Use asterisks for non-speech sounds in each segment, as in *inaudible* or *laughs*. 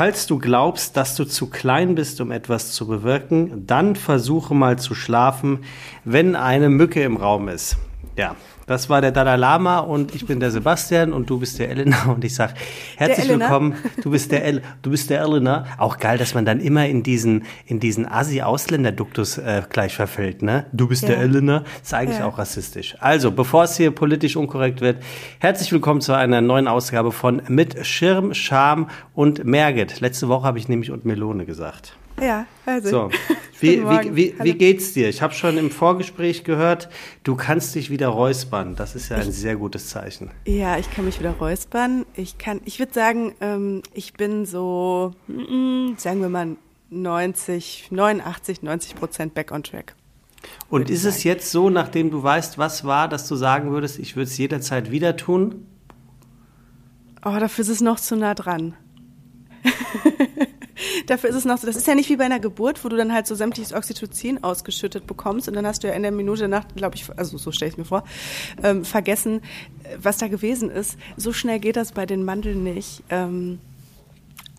falls du glaubst, dass du zu klein bist, um etwas zu bewirken, dann versuche mal zu schlafen, wenn eine Mücke im Raum ist. Ja, das war der Dalai Lama und ich bin der Sebastian und du bist der Elena *laughs* und ich sag herzlich willkommen. Du bist der El, du bist der Elena. Auch geil, dass man dann immer in diesen in diesen Asi-Ausländer-Duktus äh, gleich verfällt, ne? Du bist ja. der Elena. Ist eigentlich ja. auch rassistisch. Also, bevor es hier politisch unkorrekt wird, herzlich willkommen zu einer neuen Ausgabe von Mit Schirm, Scham und Merget. Letzte Woche habe ich nämlich und Melone gesagt. Ja, also. So. *laughs* Wie, wie, wie, wie, geht's dir? Ich habe schon im Vorgespräch gehört, du kannst dich wieder räuspern. Das ist ja ein ich, sehr gutes Zeichen. Ja, ich kann mich wieder räuspern. Ich kann, ich würde sagen, ähm, ich bin so, sagen wir mal 90, 89, 90 Prozent back on track. Und ist es jetzt so, nachdem du weißt, was war, dass du sagen würdest, ich würde es jederzeit wieder tun? Oh, dafür ist es noch zu nah dran. *laughs* Dafür ist es noch so, das ist ja nicht wie bei einer Geburt, wo du dann halt so sämtliches Oxytocin ausgeschüttet bekommst und dann hast du ja in der Minute nach, glaube ich, also so stelle ich mir vor, ähm, vergessen, was da gewesen ist. So schnell geht das bei den Mandeln nicht. Ähm,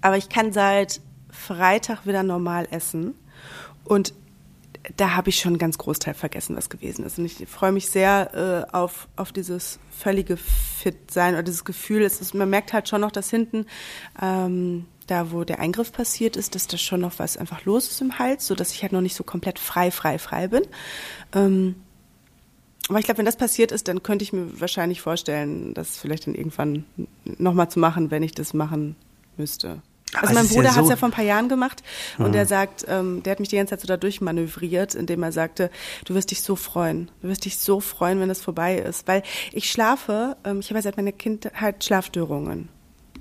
aber ich kann seit Freitag wieder normal essen und da habe ich schon einen ganz Großteil vergessen, was gewesen ist. Und ich freue mich sehr äh, auf, auf dieses völlige Fit-Sein oder dieses Gefühl. Es ist, man merkt halt schon noch, dass hinten ähm, da wo der Eingriff passiert ist, dass da schon noch was einfach los ist im Hals, so dass ich halt noch nicht so komplett frei, frei, frei bin. Ähm, aber ich glaube, wenn das passiert ist, dann könnte ich mir wahrscheinlich vorstellen, das vielleicht dann irgendwann nochmal zu machen, wenn ich das machen müsste. Also mein Bruder ja so hat es ja vor ein paar Jahren gemacht und mhm. der sagt, ähm, der hat mich die ganze Zeit so da durchmanövriert, indem er sagte, du wirst dich so freuen, du wirst dich so freuen, wenn das vorbei ist, weil ich schlafe, ähm, ich habe ja seit meiner Kindheit Schlafstörungen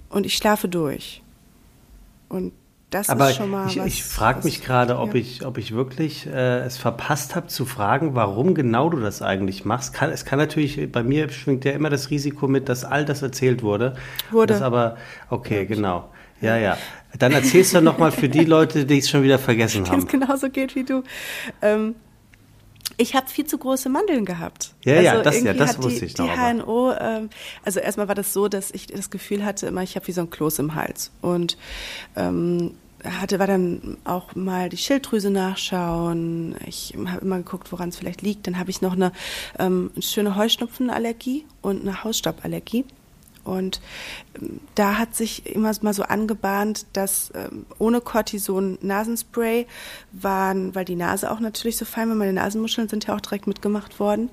und ich schlafe durch. Und das Aber ist schon mal. Ich, ich frage mich gerade, ob, ja. ich, ob ich wirklich äh, es verpasst habe zu fragen, warum genau du das eigentlich machst. Kann, es kann natürlich, bei mir schwingt ja immer das Risiko mit, dass all das erzählt wurde. Wurde. Das aber, okay, genau. Ja, ja. *laughs* Dann erzählst du nochmal für die Leute, die es schon wieder vergessen haben. es genauso geht wie du. Ähm, ich habe viel zu große Mandeln gehabt. Ja, also ja, das, ja, das wusste die, ich noch. Die HNO, ähm, also erstmal war das so, dass ich das Gefühl hatte, immer ich habe wie so ein Kloß im Hals und ähm, hatte war dann auch mal die Schilddrüse nachschauen. Ich habe immer geguckt, woran es vielleicht liegt. Dann habe ich noch eine, ähm, eine schöne Heuschnupfenallergie und eine Hausstauballergie. Und ähm, da hat sich immer mal so angebahnt, dass ähm, ohne Cortison Nasenspray waren, weil die Nase auch natürlich so fein war, meine Nasenmuscheln sind ja auch direkt mitgemacht worden,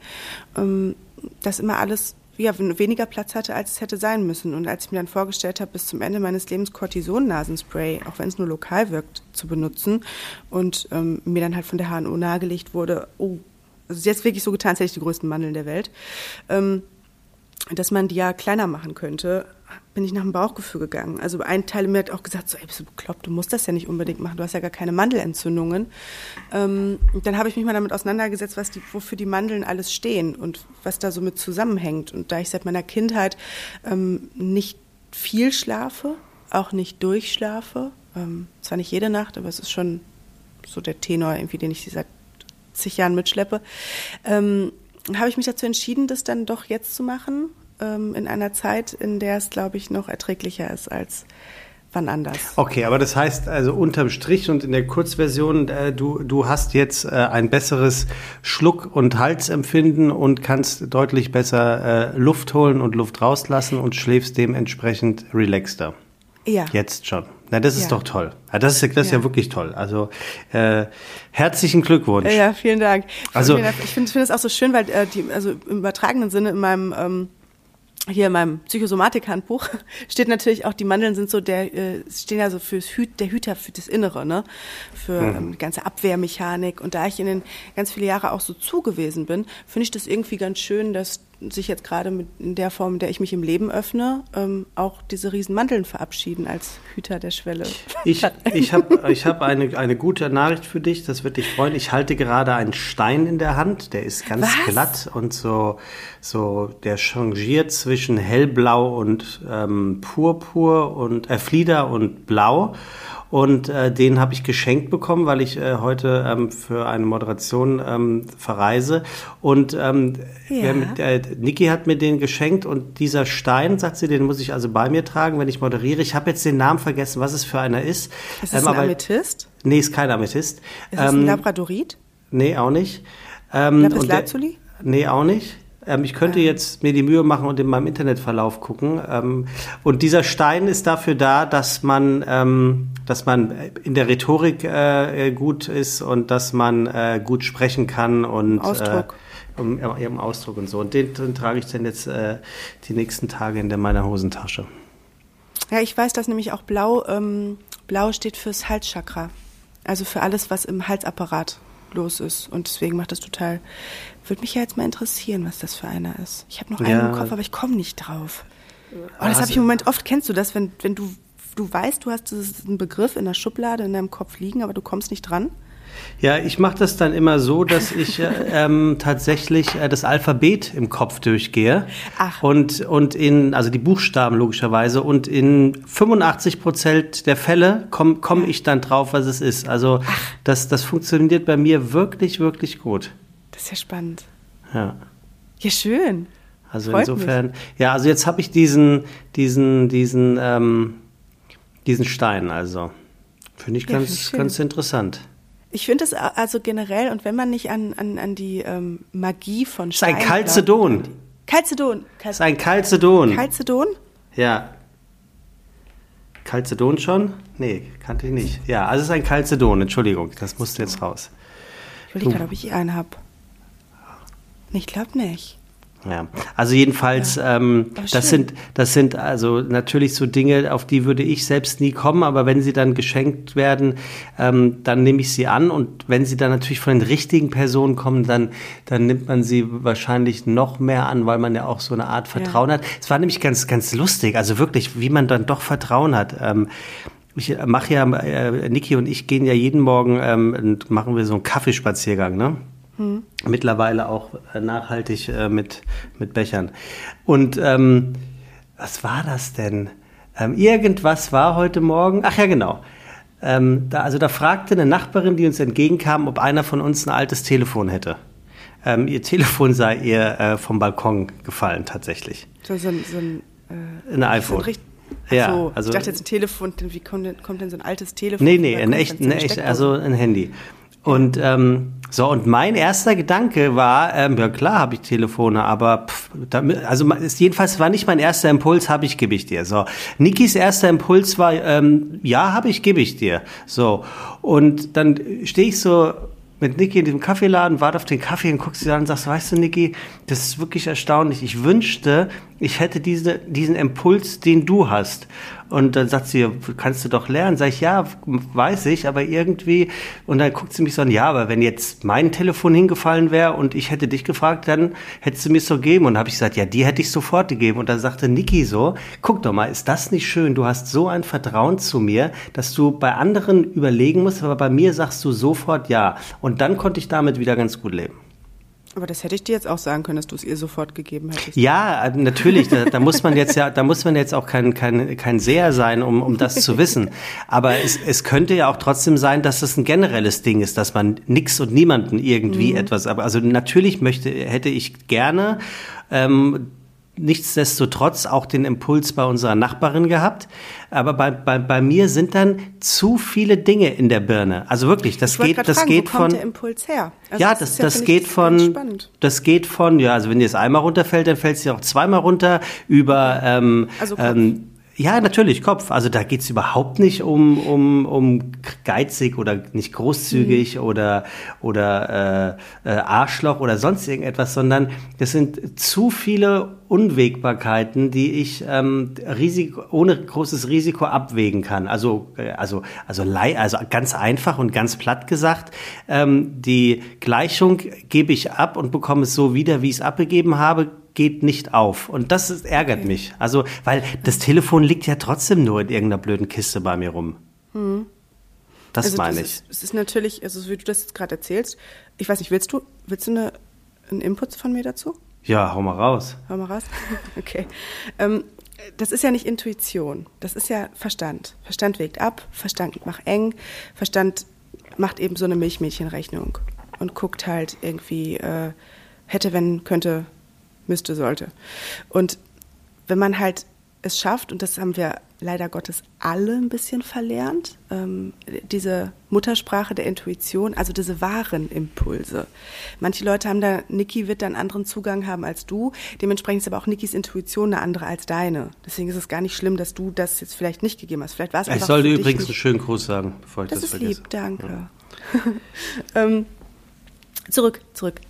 ähm, dass immer alles ja, weniger Platz hatte, als es hätte sein müssen. Und als ich mir dann vorgestellt habe, bis zum Ende meines Lebens Cortison-Nasenspray, auch wenn es nur lokal wirkt, zu benutzen und mir dann halt von der HNO nahegelegt wurde, oh, also jetzt wirklich so getan, als hätte ich die größten Mandeln der Welt. Dass man die ja kleiner machen könnte, bin ich nach dem Bauchgefühl gegangen. Also ein Teil mir hat auch gesagt, so, ey, bist du bekloppt, du musst das ja nicht unbedingt machen, du hast ja gar keine Mandelentzündungen. Ähm, dann habe ich mich mal damit auseinandergesetzt, was die, wofür die Mandeln alles stehen und was da so mit zusammenhängt. Und da ich seit meiner Kindheit ähm, nicht viel schlafe, auch nicht durchschlafe, ähm, zwar nicht jede Nacht, aber es ist schon so der Tenor, irgendwie, den ich seit zig Jahren mitschleppe, ähm, habe ich mich dazu entschieden, das dann doch jetzt zu machen, ähm, in einer Zeit, in der es, glaube ich, noch erträglicher ist als wann anders. Okay, aber das heißt also unterm Strich und in der Kurzversion, äh, du, du hast jetzt äh, ein besseres Schluck- und Halsempfinden und kannst deutlich besser äh, Luft holen und Luft rauslassen und schläfst dementsprechend relaxter. Ja. Jetzt schon. Na, das ist ja. doch toll. Ja, das ist, das ist ja. ja wirklich toll. Also äh, herzlichen Glückwunsch. Ja, vielen Dank. Also ich finde find das auch so schön, weil äh, die, also im übertragenen Sinne in meinem ähm, hier in meinem Psychosomatik-Handbuch *laughs* steht natürlich auch, die Mandeln sind so der, äh, stehen ja so fürs Hüt, der Hüter für das Innere, ne? Für mhm. ähm, die ganze Abwehrmechanik. Und da ich in den ganz viele Jahre auch so zugewiesen bin, finde ich das irgendwie ganz schön, dass sich jetzt gerade mit in der Form, in der ich mich im Leben öffne, ähm, auch diese riesen Mandeln verabschieden als Hüter der Schwelle. Ich, ich habe ich hab eine, eine gute Nachricht für dich, das wird dich freuen. Ich halte gerade einen Stein in der Hand, der ist ganz Was? glatt und so, so, der changiert zwischen hellblau und ähm, purpur und äh, Flieder und blau. Und äh, den habe ich geschenkt bekommen, weil ich äh, heute ähm, für eine Moderation ähm, verreise. Und ähm, ja. mit, äh, Niki hat mir den geschenkt und dieser Stein, sagt sie, den muss ich also bei mir tragen, wenn ich moderiere. Ich habe jetzt den Namen vergessen, was es für einer ist. Ist es ähm, ein Amethyst? Nee, ist kein Amethyst. Ist es ein ähm, Labradorit? Nee, auch nicht. Ähm, Lapis Lazuli? Nee, auch nicht. Ähm, ich könnte jetzt mir die Mühe machen und in meinem Internetverlauf gucken. Ähm, und dieser Stein ist dafür da, dass man, ähm, dass man in der Rhetorik äh, gut ist und dass man äh, gut sprechen kann und Ausdruck. Äh, um, um Ausdruck und so. Und den, den trage ich dann jetzt äh, die nächsten Tage in der meiner Hosentasche. Ja, ich weiß, dass nämlich auch Blau, ähm, Blau steht fürs Halschakra. Also für alles, was im Halsapparat los ist. Und deswegen macht das total würde mich ja jetzt mal interessieren, was das für einer ist. Ich habe noch einen ja. im Kopf, aber ich komme nicht drauf. Oh, das also, habe ich im Moment oft. Kennst du das, wenn, wenn du, du weißt, du hast einen Begriff in der Schublade in deinem Kopf liegen, aber du kommst nicht dran? Ja, ich mache das dann immer so, dass ich äh, *laughs* ähm, tatsächlich äh, das Alphabet im Kopf durchgehe. Ach. Und, und in, also die Buchstaben logischerweise. Und in 85 Prozent der Fälle komme komm ich dann drauf, was es ist. Also das, das funktioniert bei mir wirklich, wirklich gut. Das ist ja spannend. Ja. Ja, schön. Also Freut insofern, mich. ja, also jetzt habe ich diesen, diesen, diesen, ähm, diesen Stein, also. Finde ich ja, ganz, find ganz interessant. Ich finde es also generell, und wenn man nicht an, an, an die ähm, Magie von Stein. Das ist ein Calcedon. Calcedon. Das ist ein Calcedon. Calcedon? Ja. Calcedon schon? Nee, kannte ich nicht. Ja, also es ist ein Calcedon, Entschuldigung, das musste jetzt raus. Ich überlege gerade, ob ich einen habe. Ich glaube nicht. Ja, also jedenfalls, ja. ähm, das sind, das sind also natürlich so Dinge, auf die würde ich selbst nie kommen, aber wenn sie dann geschenkt werden, ähm, dann nehme ich sie an und wenn sie dann natürlich von den richtigen Personen kommen, dann, dann nimmt man sie wahrscheinlich noch mehr an, weil man ja auch so eine Art Vertrauen ja. hat. Es war nämlich ganz, ganz lustig, also wirklich, wie man dann doch Vertrauen hat. Ähm, ich mache ja, äh, Niki und ich gehen ja jeden Morgen ähm, und machen wir so einen Kaffeespaziergang, ne? Hm. Mittlerweile auch äh, nachhaltig äh, mit, mit Bechern. Und ähm, was war das denn? Ähm, irgendwas war heute Morgen. Ach ja, genau. Ähm, da, also da fragte eine Nachbarin, die uns entgegenkam, ob einer von uns ein altes Telefon hätte. Ähm, ihr Telefon sei ihr äh, vom Balkon gefallen, tatsächlich. So, so, so ein, äh, ein iPhone. So ein ja, so, also, ich dachte jetzt ein Telefon, wie kommt denn, kommt denn so ein altes Telefon? Nee, nee, ein echt, ein echt, also ein Handy. Und ähm, so, und mein erster Gedanke war, ähm, ja klar habe ich Telefone, aber pff, damit, also ist, jedenfalls war nicht mein erster Impuls, habe ich, gebe ich dir. So, Nikis erster Impuls war, ähm, ja, habe ich, gebe ich dir. So, und dann stehe ich so mit Niki in diesem Kaffeeladen, warte auf den Kaffee und guckst sie an und sagst, weißt du, Niki, das ist wirklich erstaunlich. Ich wünschte, ich hätte diese, diesen Impuls, den du hast. Und dann sagt sie, kannst du doch lernen. Sag ich, ja, weiß ich, aber irgendwie. Und dann guckt sie mich so an, ja, aber wenn jetzt mein Telefon hingefallen wäre und ich hätte dich gefragt, dann hättest du mir es so gegeben. Und habe ich gesagt, ja, die hätte ich sofort gegeben. Und dann sagte Niki so, guck doch mal, ist das nicht schön? Du hast so ein Vertrauen zu mir, dass du bei anderen überlegen musst, aber bei mir sagst du sofort ja. Und dann konnte ich damit wieder ganz gut leben. Aber das hätte ich dir jetzt auch sagen können, dass du es ihr sofort gegeben hättest. Ja, natürlich. Da, da, muss man jetzt ja, da muss man jetzt auch kein, kein, kein Seher sein, um, um das zu wissen. Aber es, es könnte ja auch trotzdem sein, dass es ein generelles Ding ist, dass man nix und niemanden irgendwie mhm. etwas. Aber also natürlich möchte, hätte ich gerne ähm, nichtsdestotrotz auch den Impuls bei unserer Nachbarin gehabt. Aber bei, bei, bei mir sind dann zu viele Dinge in der Birne. Also wirklich, das geht, das fragen, geht von. der Impuls her? Also ja, das, das, das geht von. Das geht von, ja, also wenn dir es einmal runterfällt, dann fällt es dir auch zweimal runter über. Ähm, also ähm, ja, natürlich, Kopf. Also da geht's überhaupt nicht um, um, um geizig oder nicht großzügig mhm. oder, oder äh, äh, Arschloch oder sonst irgendetwas, sondern das sind zu viele Unwägbarkeiten, die ich ähm, Risiko, ohne großes Risiko abwägen kann. Also, äh, also, also, also ganz einfach und ganz platt gesagt, ähm, die Gleichung gebe ich ab und bekomme es so wieder, wie ich es abgegeben habe geht nicht auf. Und das ist, ärgert okay. mich. Also, weil das Telefon liegt ja trotzdem nur in irgendeiner blöden Kiste bei mir rum. Hm. Das also meine ich. Es ist natürlich, also wie du das jetzt gerade erzählst, ich weiß nicht, willst du, willst du eine, einen Input von mir dazu? Ja, hau mal raus. Hau mal raus. *laughs* okay. Ähm, das ist ja nicht Intuition, das ist ja Verstand. Verstand wägt ab, Verstand macht eng, Verstand macht eben so eine Milchmädchenrechnung und guckt halt irgendwie, äh, hätte, wenn, könnte, müsste, sollte. Und wenn man halt es schafft, und das haben wir leider Gottes alle ein bisschen verlernt, ähm, diese Muttersprache der Intuition, also diese wahren Impulse. Manche Leute haben da, Niki wird da einen anderen Zugang haben als du, dementsprechend ist aber auch Nikis Intuition eine andere als deine. Deswegen ist es gar nicht schlimm, dass du das jetzt vielleicht nicht gegeben hast. Vielleicht war es Ich sollte übrigens einen schönen Gruß sagen, bevor ich das, das ist vergesse. lieb, danke. Ja. *laughs* ähm, zurück, zurück.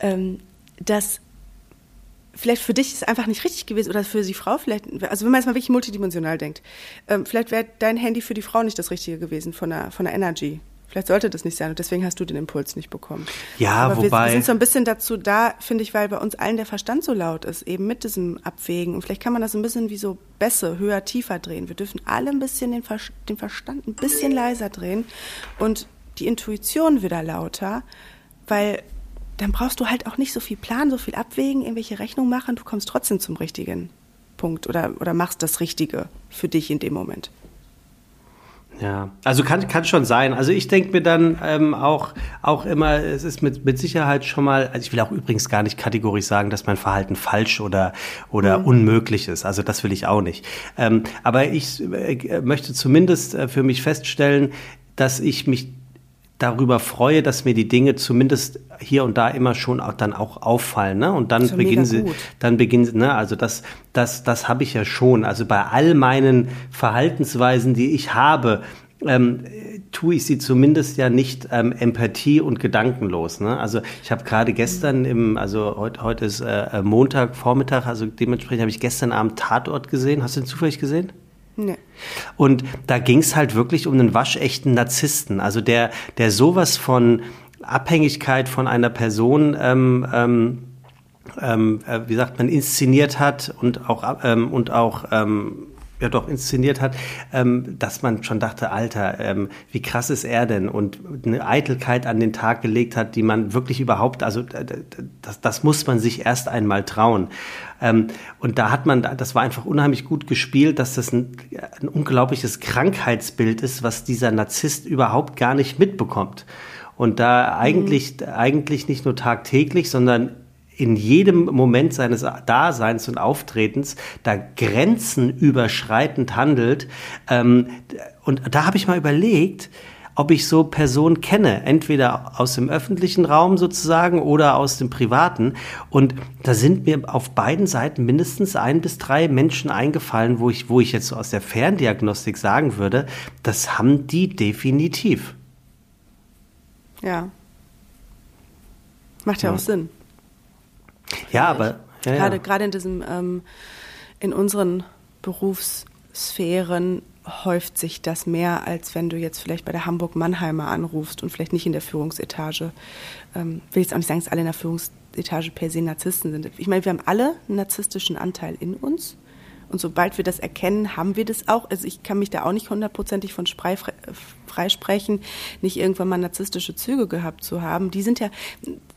Ähm, dass vielleicht für dich ist einfach nicht richtig gewesen oder für die Frau vielleicht, also wenn man jetzt mal wirklich multidimensional denkt, ähm, vielleicht wäre dein Handy für die Frau nicht das Richtige gewesen von der, von der Energy. Vielleicht sollte das nicht sein und deswegen hast du den Impuls nicht bekommen. Ja, Aber wobei. Wir, wir sind so ein bisschen dazu da, finde ich, weil bei uns allen der Verstand so laut ist, eben mit diesem Abwägen. Und vielleicht kann man das ein bisschen wie so Bässe höher, tiefer drehen. Wir dürfen alle ein bisschen den, Ver den Verstand ein bisschen leiser drehen und die Intuition wieder lauter, weil dann brauchst du halt auch nicht so viel planen, so viel abwägen, irgendwelche Rechnungen machen. Du kommst trotzdem zum richtigen Punkt oder, oder machst das Richtige für dich in dem Moment. Ja, also kann, kann schon sein. Also ich denke mir dann ähm, auch, auch immer, es ist mit, mit Sicherheit schon mal, also ich will auch übrigens gar nicht kategorisch sagen, dass mein Verhalten falsch oder, oder mhm. unmöglich ist. Also das will ich auch nicht. Ähm, aber ich äh, möchte zumindest äh, für mich feststellen, dass ich mich darüber freue, dass mir die Dinge zumindest hier und da immer schon auch dann auch auffallen, ne? Und dann beginnen sie, dann beginnen sie, ne? Also das, das, das habe ich ja schon. Also bei all meinen Verhaltensweisen, die ich habe, ähm, tue ich sie zumindest ja nicht ähm, empathie und gedankenlos. Ne? Also ich habe gerade gestern im, also heute, heute ist äh, Montag Vormittag, also dementsprechend habe ich gestern Abend Tatort gesehen. Hast du den zufällig gesehen? Nee. Und da ging es halt wirklich um einen waschechten Narzissten, also der, der sowas von Abhängigkeit von einer Person ähm, ähm, ähm, äh, wie sagt man, inszeniert hat und auch, ähm, und auch ähm, ja doch inszeniert hat, ähm, dass man schon dachte, Alter, ähm, wie krass ist er denn? Und eine Eitelkeit an den Tag gelegt hat, die man wirklich überhaupt, also das, das muss man sich erst einmal trauen. Ähm, und da hat man, das war einfach unheimlich gut gespielt, dass das ein, ein unglaubliches Krankheitsbild ist, was dieser Narzisst überhaupt gar nicht mitbekommt. Und da eigentlich, mhm. eigentlich nicht nur tagtäglich, sondern in jedem Moment seines Daseins und Auftretens da Grenzen überschreitend handelt. Ähm, und da habe ich mal überlegt, ob ich so Personen kenne, entweder aus dem öffentlichen Raum sozusagen oder aus dem privaten. Und da sind mir auf beiden Seiten mindestens ein bis drei Menschen eingefallen, wo ich, wo ich jetzt so aus der Ferndiagnostik sagen würde, das haben die definitiv. Ja. Macht ja, ja. auch Sinn. Ja, aber ja, gerade, ja. gerade in diesem, ähm, in unseren Berufssphären häuft sich das mehr, als wenn du jetzt vielleicht bei der Hamburg-Mannheimer anrufst und vielleicht nicht in der Führungsetage. Ähm, will jetzt auch nicht sagen, dass alle in der Führungsetage per se Narzissten sind. Ich meine, wir haben alle einen narzisstischen Anteil in uns. Und sobald wir das erkennen, haben wir das auch. Also ich kann mich da auch nicht hundertprozentig von freisprechen, nicht irgendwann mal narzisstische Züge gehabt zu haben. Die sind ja,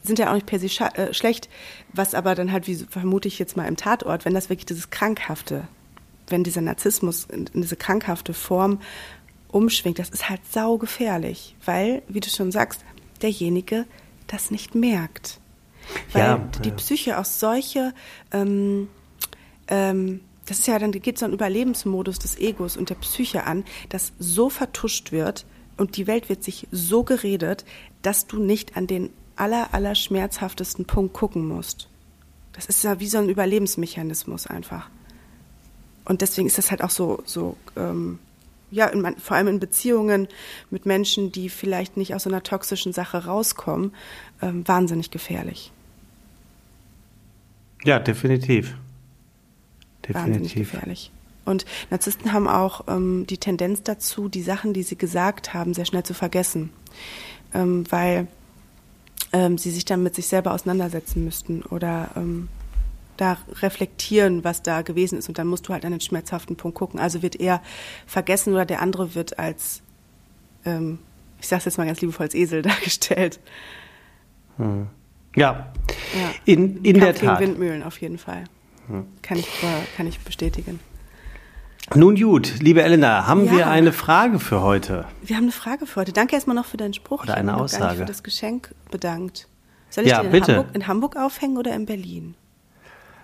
sind ja auch nicht per se äh, schlecht. Was aber dann halt, wie vermute ich jetzt mal im Tatort, wenn das wirklich dieses Krankhafte, wenn dieser Narzissmus in, in diese krankhafte Form umschwingt, das ist halt saugefährlich. Weil, wie du schon sagst, derjenige das nicht merkt. Weil ja, die ja. Psyche auch solche ähm, ähm, das ist ja dann geht so ein Überlebensmodus des Egos und der Psyche an, das so vertuscht wird und die Welt wird sich so geredet, dass du nicht an den aller, aller schmerzhaftesten Punkt gucken musst. Das ist ja wie so ein Überlebensmechanismus einfach. Und deswegen ist das halt auch so, so ähm, ja, in, vor allem in Beziehungen mit Menschen, die vielleicht nicht aus so einer toxischen Sache rauskommen, ähm, wahnsinnig gefährlich. Ja, definitiv. Definitiv. wahnsinnig gefährlich. Und Narzissten haben auch ähm, die Tendenz dazu, die Sachen, die sie gesagt haben, sehr schnell zu vergessen, ähm, weil ähm, sie sich dann mit sich selber auseinandersetzen müssten oder ähm, da reflektieren, was da gewesen ist. Und dann musst du halt an den schmerzhaften Punkt gucken. Also wird er vergessen oder der andere wird als, ähm, ich sage es jetzt mal ganz liebevoll, als Esel *laughs* dargestellt. Hm. Ja. ja, in, in der Tat. Windmühlen auf jeden Fall. Hm. Kann, ich, kann ich bestätigen. Nun gut, liebe Elena, haben ja. wir eine Frage für heute? Wir haben eine Frage für heute. Danke erstmal noch für deinen Spruch. Oder eine ich Aussage. Gar nicht für das Geschenk bedankt. Soll ich ja, den in. Hamburg, in Hamburg aufhängen oder in Berlin?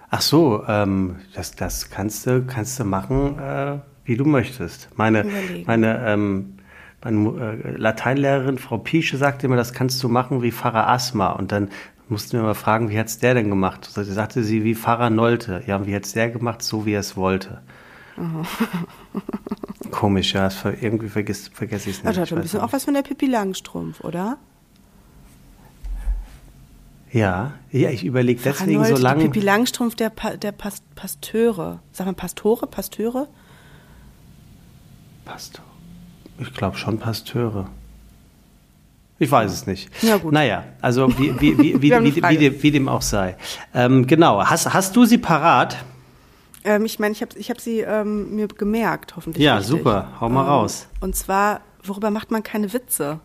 Ach so, ähm, das, das kannst du, kannst du machen, äh, wie du möchtest. Meine, meine, ähm, meine äh, Lateinlehrerin Frau Piesche sagte immer, das kannst du machen wie Pfarrer Asma. Und dann mussten wir mal fragen, wie hat's der denn gemacht? So sagte sie wie Pfarrer Nolte. Ja, wie hat's der gemacht? So wie er es wollte. Komisch, ja, irgendwie vergesse, vergesse ich es nicht. Das hat ein bisschen auch was von der Pippi Langstrumpf, oder? Ja, ja ich überlege deswegen Arnold, so lange. Pippi Langstrumpf der, pa der Past Pasteure. Sag mal Pastore? Pasteure? Pastor. Ich glaube schon Pasteure. Ich weiß es nicht. Ja, gut. Naja, also wie, wie, wie, wie, *laughs* wie, wie, wie, dem auch sei. Ähm, genau, hast, hast du sie parat? Ähm, ich meine, ich habe ich hab sie ähm, mir gemerkt, hoffentlich. Ja, richtig. super. Hau mal ähm, raus. Und zwar, worüber macht man keine Witze?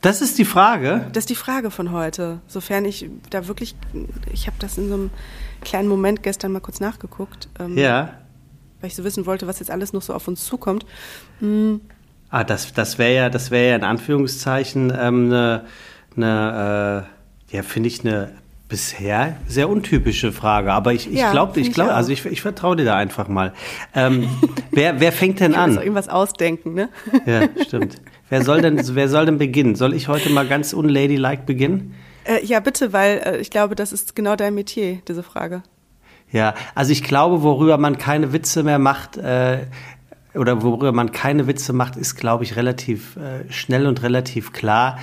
Das ist die Frage? Das ist die Frage von heute. Sofern ich da wirklich, ich habe das in so einem kleinen Moment gestern mal kurz nachgeguckt. Ähm, ja. Weil ich so wissen wollte, was jetzt alles noch so auf uns zukommt. Hm. Ah, das, das wäre ja, das wäre ja in Anführungszeichen ähm, eine, eine äh, ja, finde ich eine bisher sehr untypische Frage. Aber ich, ich ja, glaube, ich glaube, also ich, ich vertraue dir da einfach mal. Ähm, *laughs* wer, wer fängt denn ich an? Irgendwas ausdenken, ne? Ja, stimmt. Wer soll denn, wer soll denn beginnen? Soll ich heute mal ganz unladylike beginnen? Äh, ja, bitte, weil äh, ich glaube, das ist genau dein Metier, diese Frage. Ja, also ich glaube, worüber man keine Witze mehr macht, äh, oder worüber man keine Witze macht, ist, glaube ich, relativ äh, schnell und relativ klar.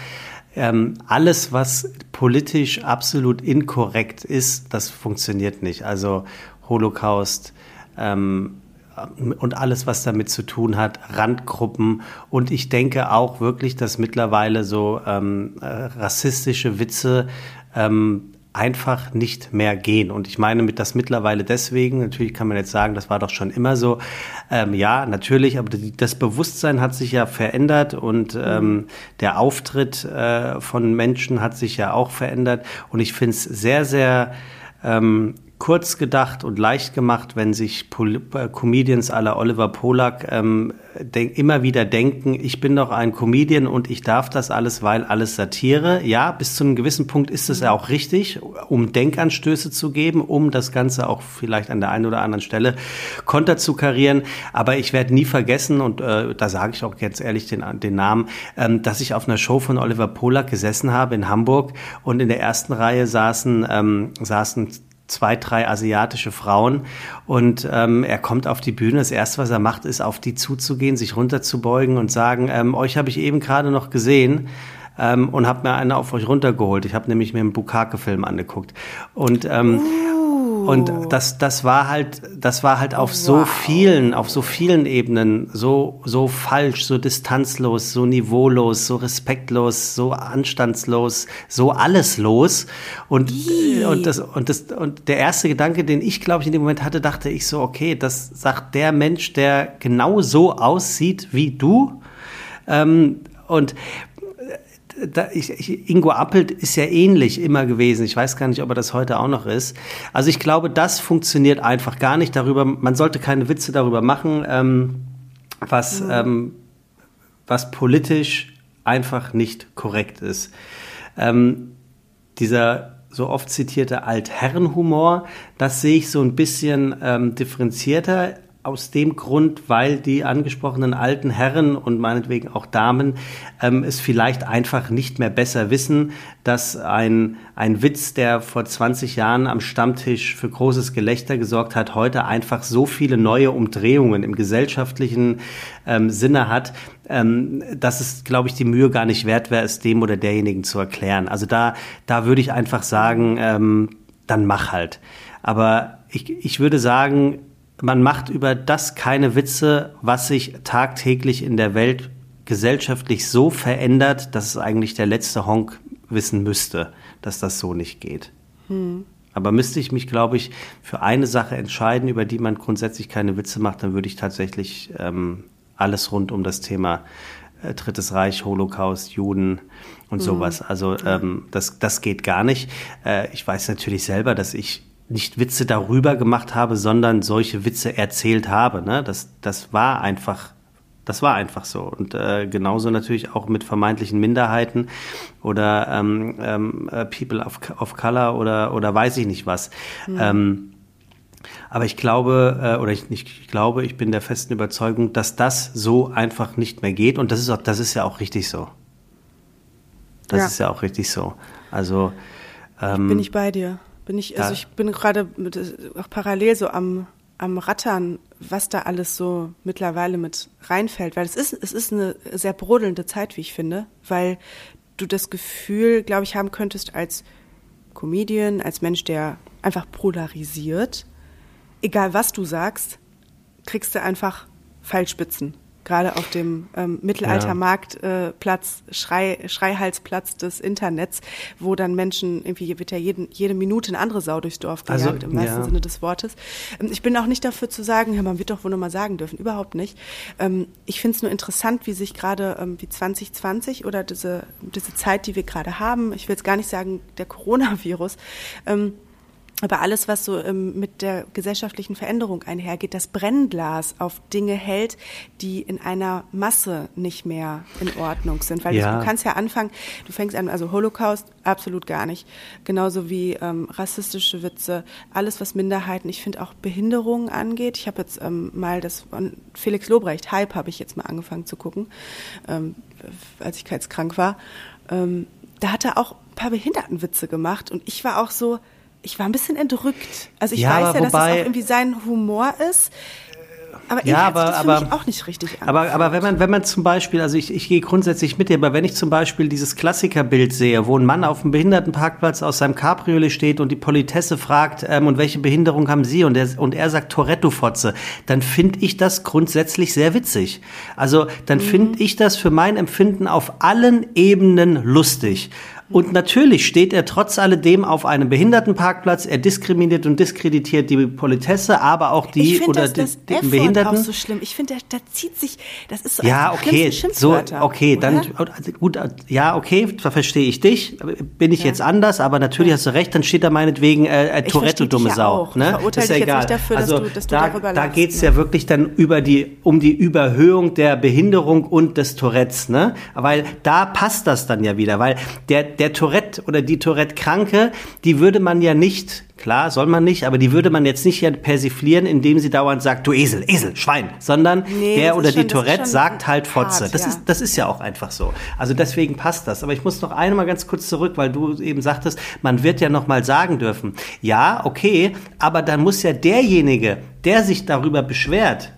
Ähm, alles, was politisch absolut inkorrekt ist, das funktioniert nicht. Also Holocaust, ähm, und alles, was damit zu tun hat, Randgruppen. Und ich denke auch wirklich, dass mittlerweile so ähm, äh, rassistische Witze ähm, einfach nicht mehr gehen. Und ich meine mit das mittlerweile deswegen, natürlich kann man jetzt sagen, das war doch schon immer so. Ähm, ja, natürlich, aber das Bewusstsein hat sich ja verändert und ähm, der Auftritt äh, von Menschen hat sich ja auch verändert. Und ich finde es sehr, sehr ähm, kurz gedacht und leicht gemacht, wenn sich Pol äh, Comedians aller Oliver Polak ähm, immer wieder denken, ich bin doch ein Comedian und ich darf das alles, weil alles Satire. Ja, bis zu einem gewissen Punkt ist es ja auch richtig, um Denkanstöße zu geben, um das Ganze auch vielleicht an der einen oder anderen Stelle konter zu karieren. Aber ich werde nie vergessen, und äh, da sage ich auch jetzt ehrlich den, den Namen, ähm, dass ich auf einer Show von Oliver Polak gesessen habe in Hamburg und in der ersten Reihe saßen, ähm, saßen zwei, drei asiatische Frauen und ähm, er kommt auf die Bühne. Das erste, was er macht, ist auf die zuzugehen, sich runterzubeugen und sagen, ähm, euch habe ich eben gerade noch gesehen ähm, und habe mir eine auf euch runtergeholt. Ich habe nämlich mir einen Bukake-Film angeguckt und ähm, uh. Und das, das war halt, das war halt auf wow. so vielen, auf so vielen Ebenen so, so falsch, so distanzlos, so niveaulos, so respektlos, so anstandslos, so alles los. Und, und das, und das, und der erste Gedanke, den ich, glaube ich, in dem Moment hatte, dachte ich so, okay, das sagt der Mensch, der genau so aussieht wie du. Ähm, und da, ich, ich, Ingo Appelt ist ja ähnlich immer gewesen. Ich weiß gar nicht, ob er das heute auch noch ist. Also ich glaube, das funktioniert einfach gar nicht darüber. Man sollte keine Witze darüber machen, ähm, was, mhm. ähm, was politisch einfach nicht korrekt ist. Ähm, dieser so oft zitierte Altherrenhumor, das sehe ich so ein bisschen ähm, differenzierter aus dem Grund, weil die angesprochenen alten Herren und meinetwegen auch Damen ähm, es vielleicht einfach nicht mehr besser wissen, dass ein, ein Witz, der vor 20 Jahren am Stammtisch für großes Gelächter gesorgt hat, heute einfach so viele neue Umdrehungen im gesellschaftlichen ähm, Sinne hat, ähm, dass es, glaube ich, die Mühe gar nicht wert wäre, es dem oder derjenigen zu erklären. Also da, da würde ich einfach sagen, ähm, dann mach halt. Aber ich, ich würde sagen, man macht über das keine Witze, was sich tagtäglich in der Welt gesellschaftlich so verändert, dass es eigentlich der letzte Honk wissen müsste, dass das so nicht geht. Hm. Aber müsste ich mich, glaube ich, für eine Sache entscheiden, über die man grundsätzlich keine Witze macht, dann würde ich tatsächlich ähm, alles rund um das Thema äh, Drittes Reich, Holocaust, Juden und hm. sowas. Also ähm, das, das geht gar nicht. Äh, ich weiß natürlich selber, dass ich nicht Witze darüber gemacht habe, sondern solche Witze erzählt habe. Ne? Das, das war einfach, das war einfach so. Und äh, genauso natürlich auch mit vermeintlichen Minderheiten oder ähm, ähm, äh, People of, of Color oder, oder weiß ich nicht was. Mhm. Ähm, aber ich glaube, äh, oder ich ich glaube, ich bin der festen Überzeugung, dass das so einfach nicht mehr geht. Und das ist auch, das ist ja auch richtig so. Das ja. ist ja auch richtig so. Also ähm, bin ich bei dir. Bin ich, also ich bin gerade auch parallel so am, am Rattern, was da alles so mittlerweile mit reinfällt, weil es ist, es ist eine sehr brodelnde Zeit, wie ich finde, weil du das Gefühl, glaube ich, haben könntest als Comedian, als Mensch, der einfach polarisiert, egal was du sagst, kriegst du einfach Pfeilspitzen gerade auf dem ähm, Mittelaltermarktplatz, äh, Schrei, Schreihalsplatz des Internets, wo dann Menschen, irgendwie wird ja jeden, jede Minute eine andere Sau durchs Dorf also, gejagt, also, im wahrsten ja. Sinne des Wortes. Ähm, ich bin auch nicht dafür zu sagen, man wird doch wohl nochmal sagen dürfen, überhaupt nicht. Ähm, ich finde es nur interessant, wie sich gerade ähm, wie 2020 oder diese, diese Zeit, die wir gerade haben, ich will jetzt gar nicht sagen, der Coronavirus, ähm, aber alles, was so ähm, mit der gesellschaftlichen Veränderung einhergeht, das Brennglas auf Dinge hält, die in einer Masse nicht mehr in Ordnung sind. Weil ja. du kannst ja anfangen, du fängst an, also Holocaust absolut gar nicht. Genauso wie ähm, rassistische Witze, alles, was Minderheiten, ich finde auch Behinderungen angeht. Ich habe jetzt ähm, mal das von Felix Lobrecht, Hype, habe ich jetzt mal angefangen zu gucken, ähm, als ich krank war. Ähm, da hat er auch ein paar Behindertenwitze gemacht und ich war auch so, ich war ein bisschen entrückt. Also ich ja, weiß ja, dass es auch irgendwie sein Humor ist. Aber ja, aber, das aber auch nicht richtig an. Aber, aber wenn man, wenn man zum Beispiel, also ich, ich gehe grundsätzlich mit dir, aber wenn ich zum Beispiel dieses Klassikerbild sehe, wo ein Mann auf einem Behindertenparkplatz aus seinem Cabriolet steht und die Politesse fragt, ähm, und welche Behinderung haben Sie? Und er, und er sagt Toretto-Fotze, dann finde ich das grundsätzlich sehr witzig. Also dann mhm. finde ich das für mein Empfinden auf allen Ebenen lustig. Und natürlich steht er trotz alledem auf einem Behindertenparkplatz. Er diskriminiert und diskreditiert die Politesse, aber auch die oder das, das die, die Behinderten. Auch so schlimm. Ich finde, da, da, zieht sich, das ist so ja okay, so okay, oder? dann gut, ja okay, da verstehe ich dich. Bin ich ja. jetzt anders, aber natürlich ja. hast du recht. Dann steht da meinetwegen äh, äh Toretto dumme ja Sau. Auch. Ne? ist ja egal. Dafür, also du, da, da geht's ja. ja wirklich dann über die um die Überhöhung der Behinderung und des Tourettes, ne? Weil da passt das dann ja wieder, weil der der Tourette oder die Tourette-Kranke, die würde man ja nicht, klar, soll man nicht, aber die würde man jetzt nicht ja persiflieren, indem sie dauernd sagt, du Esel, Esel, Schwein, sondern nee, der oder schon, die Tourette sagt halt Fotze. Hart, das, ja. ist, das ist ja auch einfach so. Also deswegen passt das. Aber ich muss noch einmal ganz kurz zurück, weil du eben sagtest, man wird ja noch mal sagen dürfen. Ja, okay, aber dann muss ja derjenige, der sich darüber beschwert,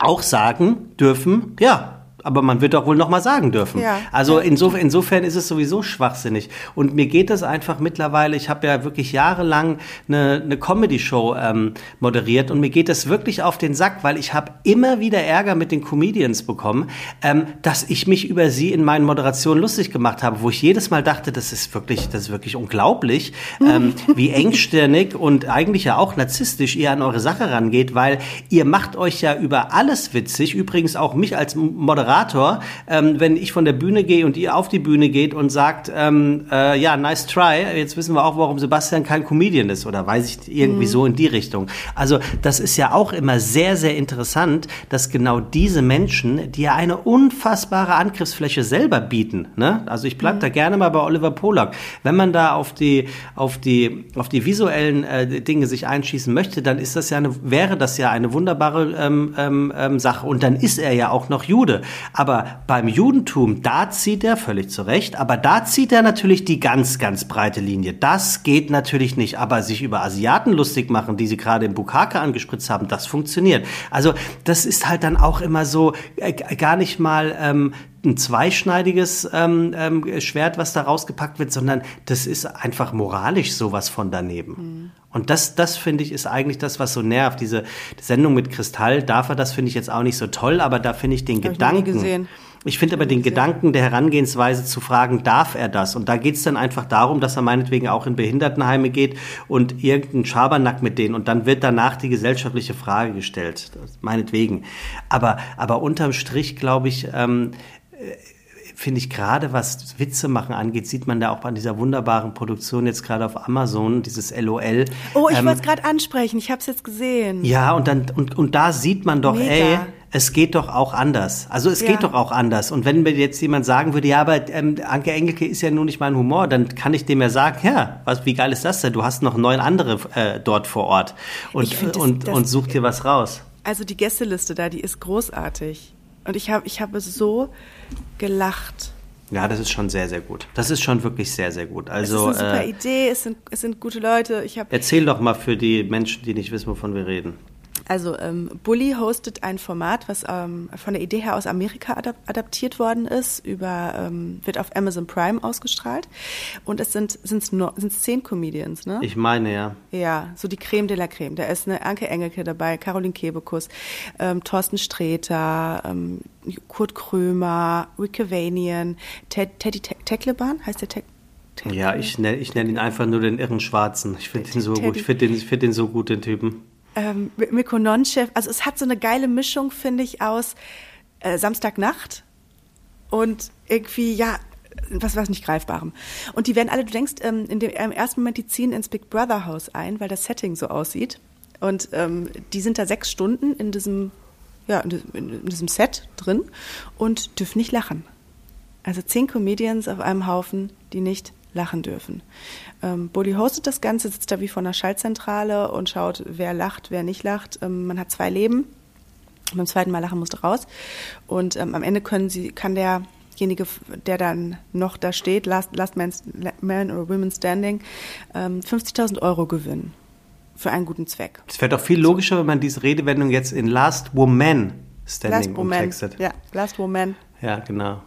auch sagen dürfen, ja, aber man wird doch wohl noch mal sagen dürfen. Ja. Also insofern, insofern ist es sowieso schwachsinnig. Und mir geht es einfach mittlerweile, ich habe ja wirklich jahrelang eine, eine Comedy-Show ähm, moderiert und mir geht es wirklich auf den Sack, weil ich habe immer wieder Ärger mit den Comedians bekommen, ähm, dass ich mich über sie in meinen Moderationen lustig gemacht habe, wo ich jedes Mal dachte, das ist wirklich, das ist wirklich unglaublich, ähm, *laughs* wie engstirnig und eigentlich ja auch narzisstisch ihr an eure Sache rangeht, weil ihr macht euch ja über alles witzig, übrigens auch mich als Moderator Moderator, ähm, wenn ich von der Bühne gehe und ihr auf die Bühne geht und sagt, ähm, äh, ja, nice try, jetzt wissen wir auch, warum Sebastian kein Comedian ist oder weiß ich irgendwie mhm. so in die Richtung. Also das ist ja auch immer sehr, sehr interessant, dass genau diese Menschen, die ja eine unfassbare Angriffsfläche selber bieten, ne? also ich bleib mhm. da gerne mal bei Oliver Polak, wenn man da auf die, auf die, auf die visuellen äh, Dinge sich einschießen möchte, dann ist das ja eine, wäre das ja eine wunderbare ähm, ähm, ähm Sache und dann ist er ja auch noch Jude. Aber beim Judentum, da zieht er völlig zurecht, aber da zieht er natürlich die ganz, ganz breite Linie. Das geht natürlich nicht. Aber sich über Asiaten lustig machen, die sie gerade im Bukake angespritzt haben, das funktioniert. Also das ist halt dann auch immer so äh, gar nicht mal ähm, ein zweischneidiges ähm, ähm, Schwert, was da rausgepackt wird, sondern das ist einfach moralisch sowas von daneben. Mhm. Und das, das finde ich, ist eigentlich das, was so nervt. Diese Sendung mit Kristall, darf er das, finde ich jetzt auch nicht so toll, aber da finde ich den Hab Gedanken. Ich, ich finde aber den Gedanken der Herangehensweise zu fragen, darf er das? Und da geht es dann einfach darum, dass er meinetwegen auch in Behindertenheime geht und irgendeinen Schabernack mit denen und dann wird danach die gesellschaftliche Frage gestellt. Meinetwegen. Aber, aber unterm Strich, glaube ich, ähm, finde ich gerade, was Witze machen angeht, sieht man da auch an dieser wunderbaren Produktion jetzt gerade auf Amazon, dieses LOL. Oh, ich ähm, wollte es gerade ansprechen, ich habe es jetzt gesehen. Ja, und dann und, und da sieht man doch, Mega. ey, es geht doch auch anders. Also es ja. geht doch auch anders. Und wenn mir jetzt jemand sagen würde, ja, aber ähm, Anke Engelke ist ja nur nicht mein Humor, dann kann ich dem ja sagen, ja, was, wie geil ist das denn? Du hast noch neun andere äh, dort vor Ort und, das, und, das, und such dir was raus. Also die Gästeliste da, die ist großartig. Und ich habe ich hab so gelacht. Ja, das ist schon sehr, sehr gut. Das ist schon wirklich sehr, sehr gut. Also, es ist eine super äh, Idee, es sind, es sind gute Leute. Ich hab Erzähl doch mal für die Menschen, die nicht wissen, wovon wir reden. Also ähm, Bully hostet ein Format, was ähm, von der Idee her aus Amerika adap adaptiert worden ist, über ähm, wird auf Amazon Prime ausgestrahlt und es sind sind's nur sind's zehn Comedians, ne? Ich meine ja. Ja, so die Creme de la Creme. Da ist eine Anke Engelke dabei, Caroline Kebekus, ähm, Thorsten Sträter, ähm, Kurt Krömer, Rick Cavanian, Ted, Teddy Te Teckleban, heißt der Te ja, ich nenne ich nenn ihn einfach nur den irren Schwarzen. Ich finde ihn so gut. Ich finde den, find den so gut, den Typen ähm, Mirko Nonchev, also es hat so eine geile Mischung, finde ich, aus äh, Samstagnacht und irgendwie, ja, was was nicht greifbarem. Und die werden alle, du denkst, ähm, in dem, im ersten Moment, die ziehen ins Big Brother Haus ein, weil das Setting so aussieht. Und ähm, die sind da sechs Stunden in diesem, ja, in, in diesem Set drin und dürfen nicht lachen. Also zehn Comedians auf einem Haufen, die nicht lachen dürfen. Ähm, Bully hostet das Ganze, sitzt da wie vor einer Schaltzentrale und schaut, wer lacht, wer nicht lacht. Ähm, man hat zwei Leben. Beim zweiten Mal lachen musste raus. Und ähm, am Ende können sie, kann derjenige, der dann noch da steht, Last, last Man, Man or Women Standing, ähm, 50.000 Euro gewinnen. Für einen guten Zweck. Es wäre doch viel logischer, wenn man diese Redewendung jetzt in Last Woman Standing Last Woman. umtextet. Ja, Last Woman. Ja, genau.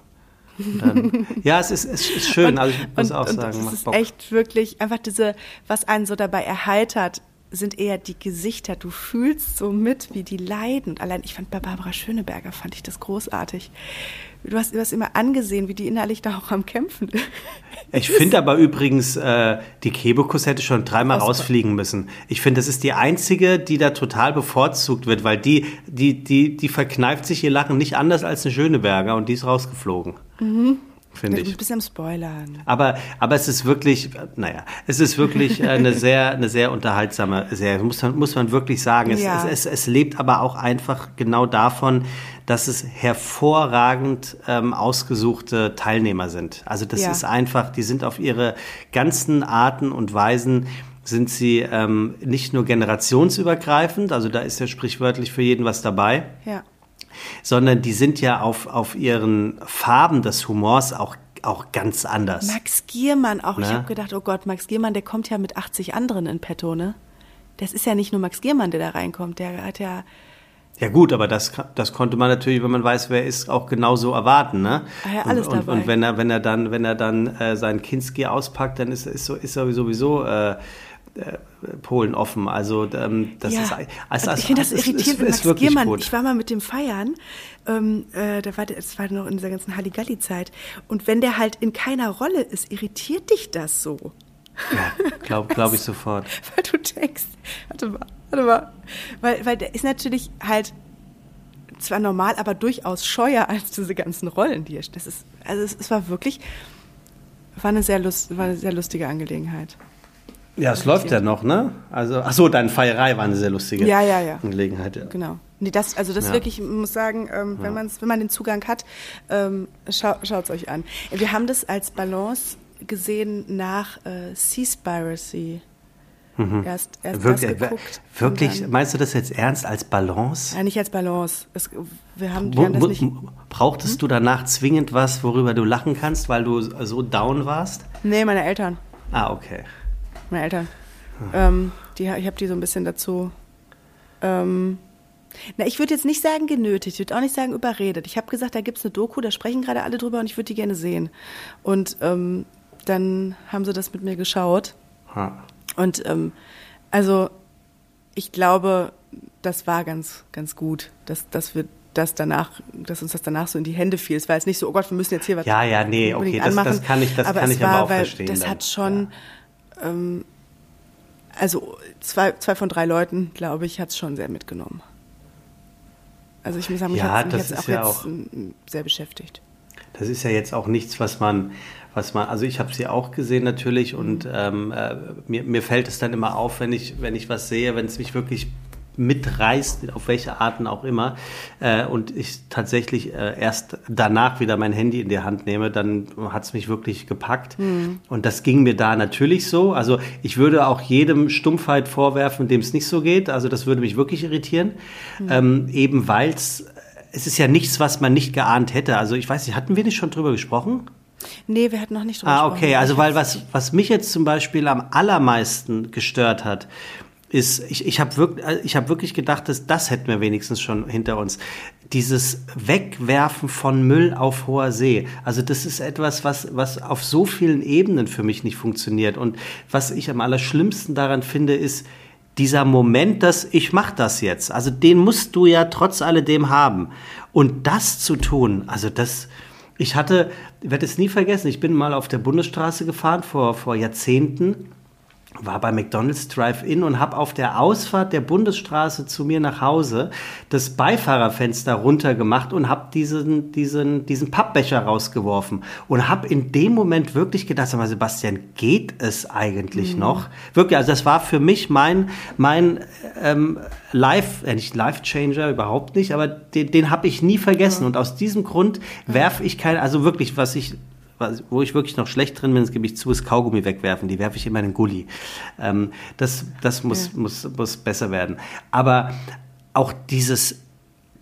Dann, ja, es ist, es ist schön, und, also ich muss und, auch sagen, und es ist Bock. echt wirklich einfach diese, was einen so dabei erheitert, sind eher die Gesichter. Du fühlst so mit, wie die leiden. Und allein, ich fand bei Barbara Schöneberger, fand ich das großartig. Du hast, du hast immer angesehen, wie die innerlich da auch am Kämpfen ist. Ich finde aber übrigens, äh, die Kebekus hätte schon dreimal Ausfall. rausfliegen müssen. Ich finde, das ist die einzige, die da total bevorzugt wird, weil die, die, die, die verkneift sich ihr Lachen nicht anders als eine Schöneberger und die ist rausgeflogen. Mhm finde ich. Bist am Spoilern. Aber, aber es ist wirklich, naja, es ist wirklich eine *laughs* sehr, eine sehr unterhaltsame Serie, muss man, muss man wirklich sagen. Es, ja. es, es, es lebt aber auch einfach genau davon, dass es hervorragend ähm, ausgesuchte Teilnehmer sind. Also das ja. ist einfach, die sind auf ihre ganzen Arten und Weisen sind sie ähm, nicht nur generationsübergreifend, also da ist ja sprichwörtlich für jeden was dabei. Ja sondern die sind ja auf, auf ihren Farben des Humors auch auch ganz anders. Max Giermann auch. Ne? Ich habe gedacht, oh Gott, Max Giermann, der kommt ja mit 80 anderen in petto, ne? Das ist ja nicht nur Max Giermann, der da reinkommt. Der hat ja. Ja gut, aber das, das konnte man natürlich, wenn man weiß, wer ist, auch genauso erwarten, ne? Ah ja, alles und, dabei. Und wenn er, wenn er dann, wenn er dann äh, seinen Kinski auspackt, dann ist, ist, so, ist er sowieso äh, äh, Polen offen. Also ähm, das ja. ist also, ich finde das irritierend mit Max Giermann. Gut. Ich war mal mit dem feiern, ähm, äh, da war das war noch in dieser ganzen Halligalli-Zeit. Und wenn der halt in keiner Rolle ist, irritiert dich das so. Ja, glaube glaub *laughs* ich sofort. weil du denkst, warte mal, warte mal. Weil, weil der ist natürlich halt zwar normal, aber durchaus scheuer als diese ganzen Rollen, die er. Das ist, also es, es war wirklich, war eine sehr lust, war eine sehr lustige Angelegenheit. Ja, es läuft ja noch, ne? Also, ach so, deine Feierei war eine sehr lustige ja, ja, ja. Angelegenheit. Ja. Genau. Nee, das, also das ja. wirklich, ich muss sagen, ähm, wenn, man's, wenn man den Zugang hat, ähm, schau, schaut es euch an. Wir haben das als Balance gesehen nach äh, Seaspiracy. Mhm. Erst, erst wirklich, geguckt, wirklich meinst du das jetzt ernst als Balance? Ja, nicht als Balance. Es, wir haben, wir haben das nicht, brauchtest hm? du danach zwingend was, worüber du lachen kannst, weil du so down warst? Nee, meine Eltern. Ah, okay meine Eltern. Ähm, die, ich habe die so ein bisschen dazu. Ähm, na, ich würde jetzt nicht sagen genötigt, ich würde auch nicht sagen überredet. Ich habe gesagt, da gibt es eine Doku, da sprechen gerade alle drüber und ich würde die gerne sehen. Und ähm, dann haben sie das mit mir geschaut. Ha. Und ähm, also ich glaube, das war ganz, ganz gut, dass, dass wir das danach, dass uns das danach so in die Hände fiel. Es war jetzt nicht so, oh Gott, wir müssen jetzt hier was. Ja, ja, nee, okay, das, das, kann ich, das aber kann ich war, aber auch verstehen. Das dann. hat schon, ja ähm, also zwei, zwei von drei Leuten, glaube ich, hat es schon sehr mitgenommen. Also ich muss sagen, mich ja, hat es auch ja jetzt auch sehr beschäftigt. Das ist ja jetzt auch nichts, was man, was man, also ich habe sie auch gesehen natürlich und ähm, äh, mir, mir fällt es dann immer auf, wenn ich, wenn ich was sehe, wenn es mich wirklich mitreißt, auf welche Arten auch immer, äh, und ich tatsächlich äh, erst danach wieder mein Handy in die Hand nehme, dann hat es mich wirklich gepackt. Mhm. Und das ging mir da natürlich so. Also ich würde auch jedem Stumpfheit vorwerfen, dem es nicht so geht. Also das würde mich wirklich irritieren. Mhm. Ähm, eben weil es, es ist ja nichts, was man nicht geahnt hätte. Also ich weiß nicht, hatten wir nicht schon drüber gesprochen? Nee, wir hatten noch nicht drüber ah, gesprochen. Ah, okay. Also weil was, was mich jetzt zum Beispiel am allermeisten gestört hat, ist, ich, ich habe wirklich, ich hab wirklich gedacht, dass das hätten wir wenigstens schon hinter uns. Dieses Wegwerfen von Müll auf hoher See. Also das ist etwas, was, was auf so vielen Ebenen für mich nicht funktioniert. Und was ich am allerschlimmsten daran finde, ist dieser Moment, dass ich mache das jetzt. Also den musst du ja trotz alledem haben. Und das zu tun, also das, ich hatte, werde es nie vergessen, ich bin mal auf der Bundesstraße gefahren vor, vor Jahrzehnten war bei McDonald's Drive-In und habe auf der Ausfahrt der Bundesstraße zu mir nach Hause das Beifahrerfenster runtergemacht und habe diesen, diesen, diesen Pappbecher rausgeworfen und habe in dem Moment wirklich gedacht, sag mal, Sebastian, geht es eigentlich mhm. noch? Wirklich, also das war für mich mein, mein ähm, Life, äh, nicht Life-Changer, überhaupt nicht, aber den, den habe ich nie vergessen. Mhm. Und aus diesem Grund werfe ich keine, also wirklich, was ich wo ich wirklich noch schlecht drin bin, das gebe ich zu, ist Kaugummi wegwerfen. Die werfe ich immer in den Gully. Ähm, das das muss, ja. muss, muss besser werden. Aber auch dieses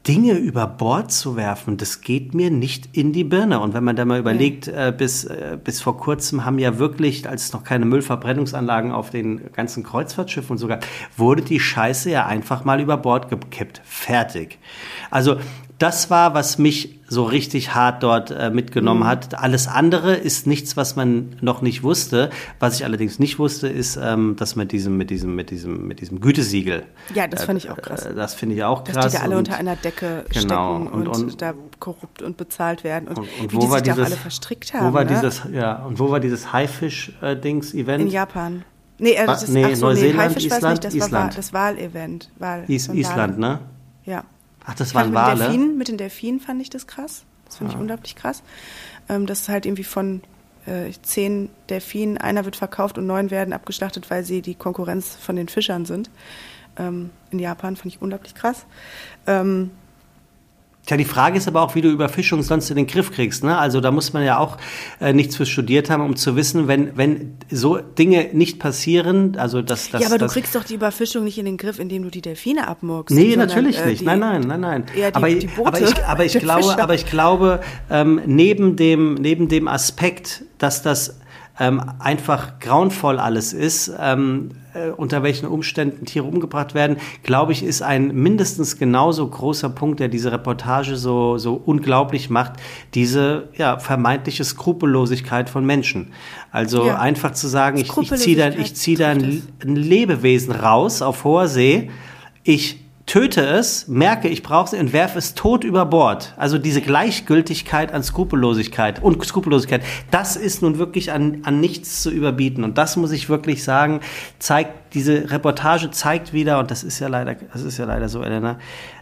Dinge über Bord zu werfen, das geht mir nicht in die Birne. Und wenn man da mal überlegt, äh, bis, äh, bis vor kurzem haben ja wirklich, als es noch keine Müllverbrennungsanlagen auf den ganzen Kreuzfahrtschiffen und sogar, wurde die Scheiße ja einfach mal über Bord gekippt. Fertig. Also das war, was mich so richtig hart dort äh, mitgenommen mhm. hat. Alles andere ist nichts, was man noch nicht wusste. Was ich allerdings nicht wusste, ist, ähm, dass man diesem, mit diesem, mit diesem, mit diesem Gütesiegel. Ja, das fand ich auch krass. Äh, das finde ich auch dass krass. Dass die da alle unter einer Decke genau, stecken und, und, und, da korrupt und bezahlt werden und, und, und wie die sich dieses, da alle verstrickt haben. Wo war ne? dieses, ja, und wo war dieses Haifisch-Dings-Event? In Japan. Nee, äh, das ist, nee, so, Neuseeland, nee, Haifisch Island, nicht, das Island. war das Wahlevent. Wahl, Is, Island, ne? Ja. Ach, das waren mit Wale? Den Delfinen, mit den Delfinen fand ich das krass. Das fand ja. ich unglaublich krass. Ähm, dass halt irgendwie von äh, zehn Delfinen, einer wird verkauft und neun werden abgeschlachtet, weil sie die Konkurrenz von den Fischern sind. Ähm, in Japan fand ich unglaublich krass. Ähm, Tja, die Frage ist aber auch, wie du Überfischung sonst in den Griff kriegst. Ne? Also da muss man ja auch äh, nichts für studiert haben, um zu wissen, wenn, wenn so Dinge nicht passieren, also dass das. Ja, aber du kriegst doch die Überfischung nicht in den Griff, indem du die Delfine abmurkst. Nee, sondern, natürlich äh, nicht. Die, nein, nein, nein, nein. Eher die, aber, die Boote aber ich, aber ich *laughs* glaube, Fischer. aber ich glaube, ähm, neben dem, neben dem Aspekt, dass das ähm, einfach grauenvoll alles ist, ähm, äh, unter welchen Umständen Tiere umgebracht werden, glaube ich, ist ein mindestens genauso großer Punkt, der diese Reportage so, so unglaublich macht, diese ja, vermeintliche Skrupellosigkeit von Menschen. Also ja. einfach zu sagen, ich, ich ziehe da, ich zieh da ein, ein Lebewesen raus auf hoher See, ich töte es, merke, ich brauche es und werfe es tot über Bord. Also diese Gleichgültigkeit an Skrupellosigkeit und Skrupellosigkeit, das ist nun wirklich an, an nichts zu überbieten. Und das muss ich wirklich sagen, zeigt, diese Reportage zeigt wieder, und das ist ja leider, das ist ja leider so, Elena,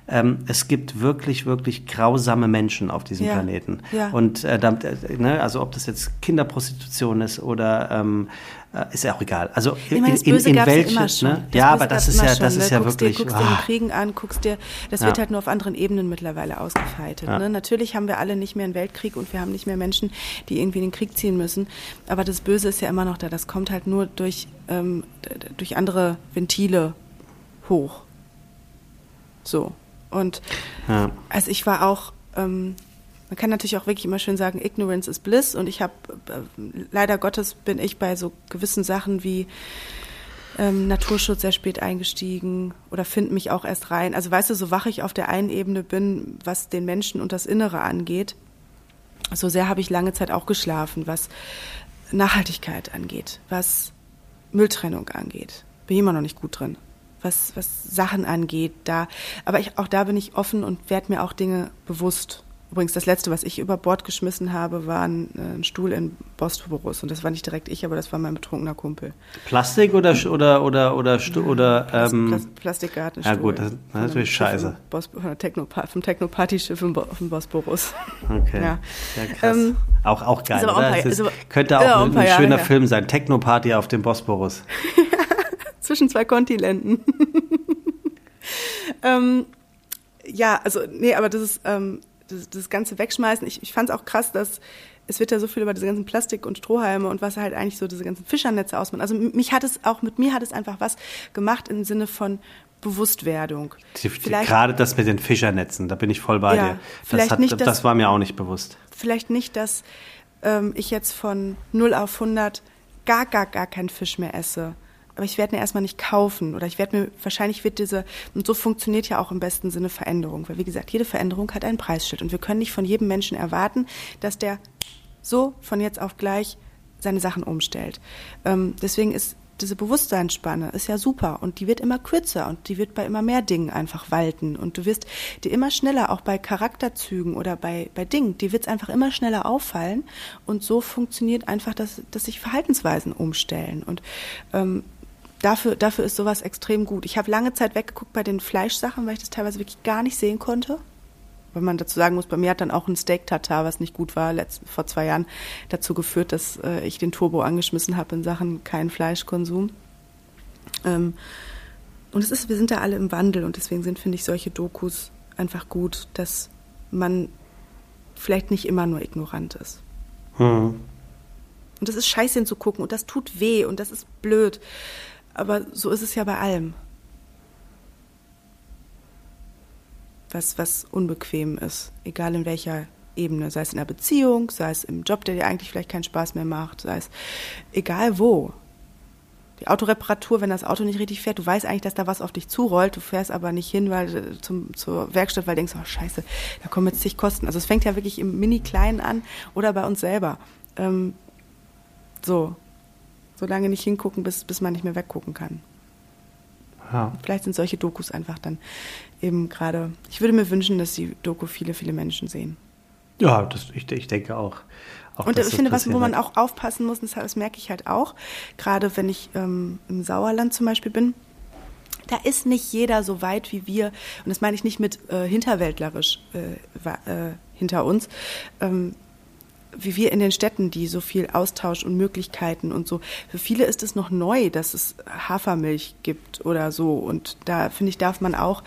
ähm, es gibt wirklich, wirklich grausame Menschen auf diesem ja, Planeten. Ja. Und äh, damit, äh, ne, also ob das jetzt Kinderprostitution ist oder ähm, äh, ist ja auch egal. Also in, meine, in, in welche, ja, ne? ja aber das ist ja, das schon, ist ne? ja guckst wirklich. Dir, guckst dir den Kriegen an, guckst dir, das ja. wird halt nur auf anderen Ebenen mittlerweile ausgefeitet. Ja. Ne? Natürlich haben wir alle nicht mehr einen Weltkrieg und wir haben nicht mehr Menschen, die irgendwie in den Krieg ziehen müssen. Aber das Böse ist ja immer noch da. Das kommt halt nur durch, ähm, durch andere Ventile hoch. So. Und ja. also ich war auch, ähm, man kann natürlich auch wirklich immer schön sagen, Ignorance is Bliss. Und ich habe, äh, leider Gottes bin ich bei so gewissen Sachen wie ähm, Naturschutz sehr spät eingestiegen oder finde mich auch erst rein. Also weißt du, so wach ich auf der einen Ebene bin, was den Menschen und das Innere angeht, so sehr habe ich lange Zeit auch geschlafen, was Nachhaltigkeit angeht, was Mülltrennung angeht. Bin ich immer noch nicht gut drin was, was Sachen angeht. Da, aber ich, auch da bin ich offen und werde mir auch Dinge bewusst. Übrigens, das letzte, was ich über Bord geschmissen habe, war ein, äh, ein Stuhl in Bosporus. Und das war nicht direkt ich, aber das war mein betrunkener Kumpel. Plastik oder oder oder oder oder ähm, Plas Plastikgartenstuhl. Ja gut, das, das ist natürlich scheiße. Bos Techno vom Technoparty-Schiff auf dem Bosporus. Okay. Ja, ja krass. Ähm, auch auch geil. Auch oder? Paar, ist, könnte auch ja, ein, ein schöner Jahre, Film sein. Technoparty auf dem Bosporus. *laughs* Zwischen zwei Kontinenten. *laughs* ähm, ja, also nee, aber das ist ähm, das, das Ganze wegschmeißen. Ich, ich fand es auch krass, dass es wird ja so viel über diese ganzen Plastik- und Strohhalme und was halt eigentlich so diese ganzen Fischernetze ausmachen. Also mich hat es auch, mit mir hat es einfach was gemacht im Sinne von Bewusstwerdung. Vielleicht, Gerade das mit den Fischernetzen, da bin ich voll bei ja, dir. Das, hat, nicht, das, das war mir auch nicht bewusst. Vielleicht nicht, dass ähm, ich jetzt von 0 auf 100 gar, gar, gar keinen Fisch mehr esse aber ich werde ihn erstmal nicht kaufen oder ich werde mir, wahrscheinlich wird diese, und so funktioniert ja auch im besten Sinne Veränderung, weil wie gesagt, jede Veränderung hat ein Preisschild. Und wir können nicht von jedem Menschen erwarten, dass der so von jetzt auf gleich seine Sachen umstellt. Ähm, deswegen ist diese Bewusstseinsspanne ist ja super. Und die wird immer kürzer und die wird bei immer mehr Dingen einfach walten. Und du wirst dir immer schneller auch bei Charakterzügen oder bei, bei Dingen, die wird es einfach immer schneller auffallen. Und so funktioniert einfach, dass, dass sich Verhaltensweisen umstellen. Und ähm, dafür, dafür ist sowas extrem gut. Ich habe lange Zeit weggeguckt bei den Fleischsachen, weil ich das teilweise wirklich gar nicht sehen konnte. Weil man dazu sagen muss, bei mir hat dann auch ein Steak-Tartar, was nicht gut war, letzt, vor zwei Jahren dazu geführt, dass äh, ich den Turbo angeschmissen habe in Sachen kein Fleischkonsum. Ähm, und es ist, wir sind da alle im Wandel und deswegen sind, finde ich, solche Dokus einfach gut, dass man vielleicht nicht immer nur ignorant ist. Hm. Und das ist scheiße hinzugucken und das tut weh und das ist blöd. Aber so ist es ja bei allem. Was, was unbequem ist, egal in welcher Ebene, sei es in einer Beziehung, sei es im Job, der dir eigentlich vielleicht keinen Spaß mehr macht, sei es egal wo. Die Autoreparatur, wenn das Auto nicht richtig fährt, du weißt eigentlich, dass da was auf dich zurollt, du fährst aber nicht hin, weil äh, zum, zur Werkstatt, weil du denkst, oh scheiße, da kommen jetzt zig Kosten. Also es fängt ja wirklich im Mini-Kleinen an oder bei uns selber. Ähm, so, so lange nicht hingucken, bis, bis man nicht mehr weggucken kann. Ja. Vielleicht sind solche Dokus einfach dann eben gerade. Ich würde mir wünschen, dass die Doku viele, viele Menschen sehen. Ja, das, ich, ich denke auch. auch und ich finde, was, wo man auch aufpassen muss, das, das merke ich halt auch, gerade wenn ich ähm, im Sauerland zum Beispiel bin, da ist nicht jeder so weit wie wir, und das meine ich nicht mit äh, hinterwäldlerisch äh, äh, hinter uns, ähm, wie wir in den Städten, die so viel Austausch und Möglichkeiten und so. Für viele ist es noch neu, dass es Hafermilch gibt oder so. Und da finde ich, darf man auch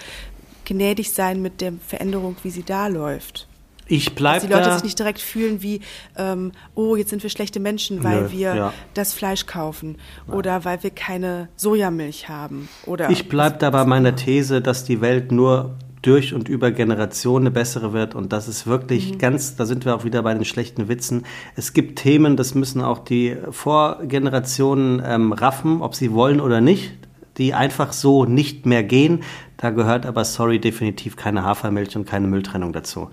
gnädig sein mit der Veränderung, wie sie da läuft. Ich bleibe Dass die Leute sich nicht direkt fühlen wie, ähm, oh, jetzt sind wir schlechte Menschen, weil Nö, wir ja. das Fleisch kaufen ja. oder weil wir keine Sojamilch haben. Oder ich bleibe da bei meiner These, dass die Welt nur durch und über Generationen eine bessere wird. Und das ist wirklich mhm. ganz, da sind wir auch wieder bei den schlechten Witzen. Es gibt Themen, das müssen auch die Vorgenerationen ähm, raffen, ob sie wollen oder nicht, die einfach so nicht mehr gehen. Da gehört aber, sorry, definitiv keine Hafermilch und keine Mülltrennung dazu.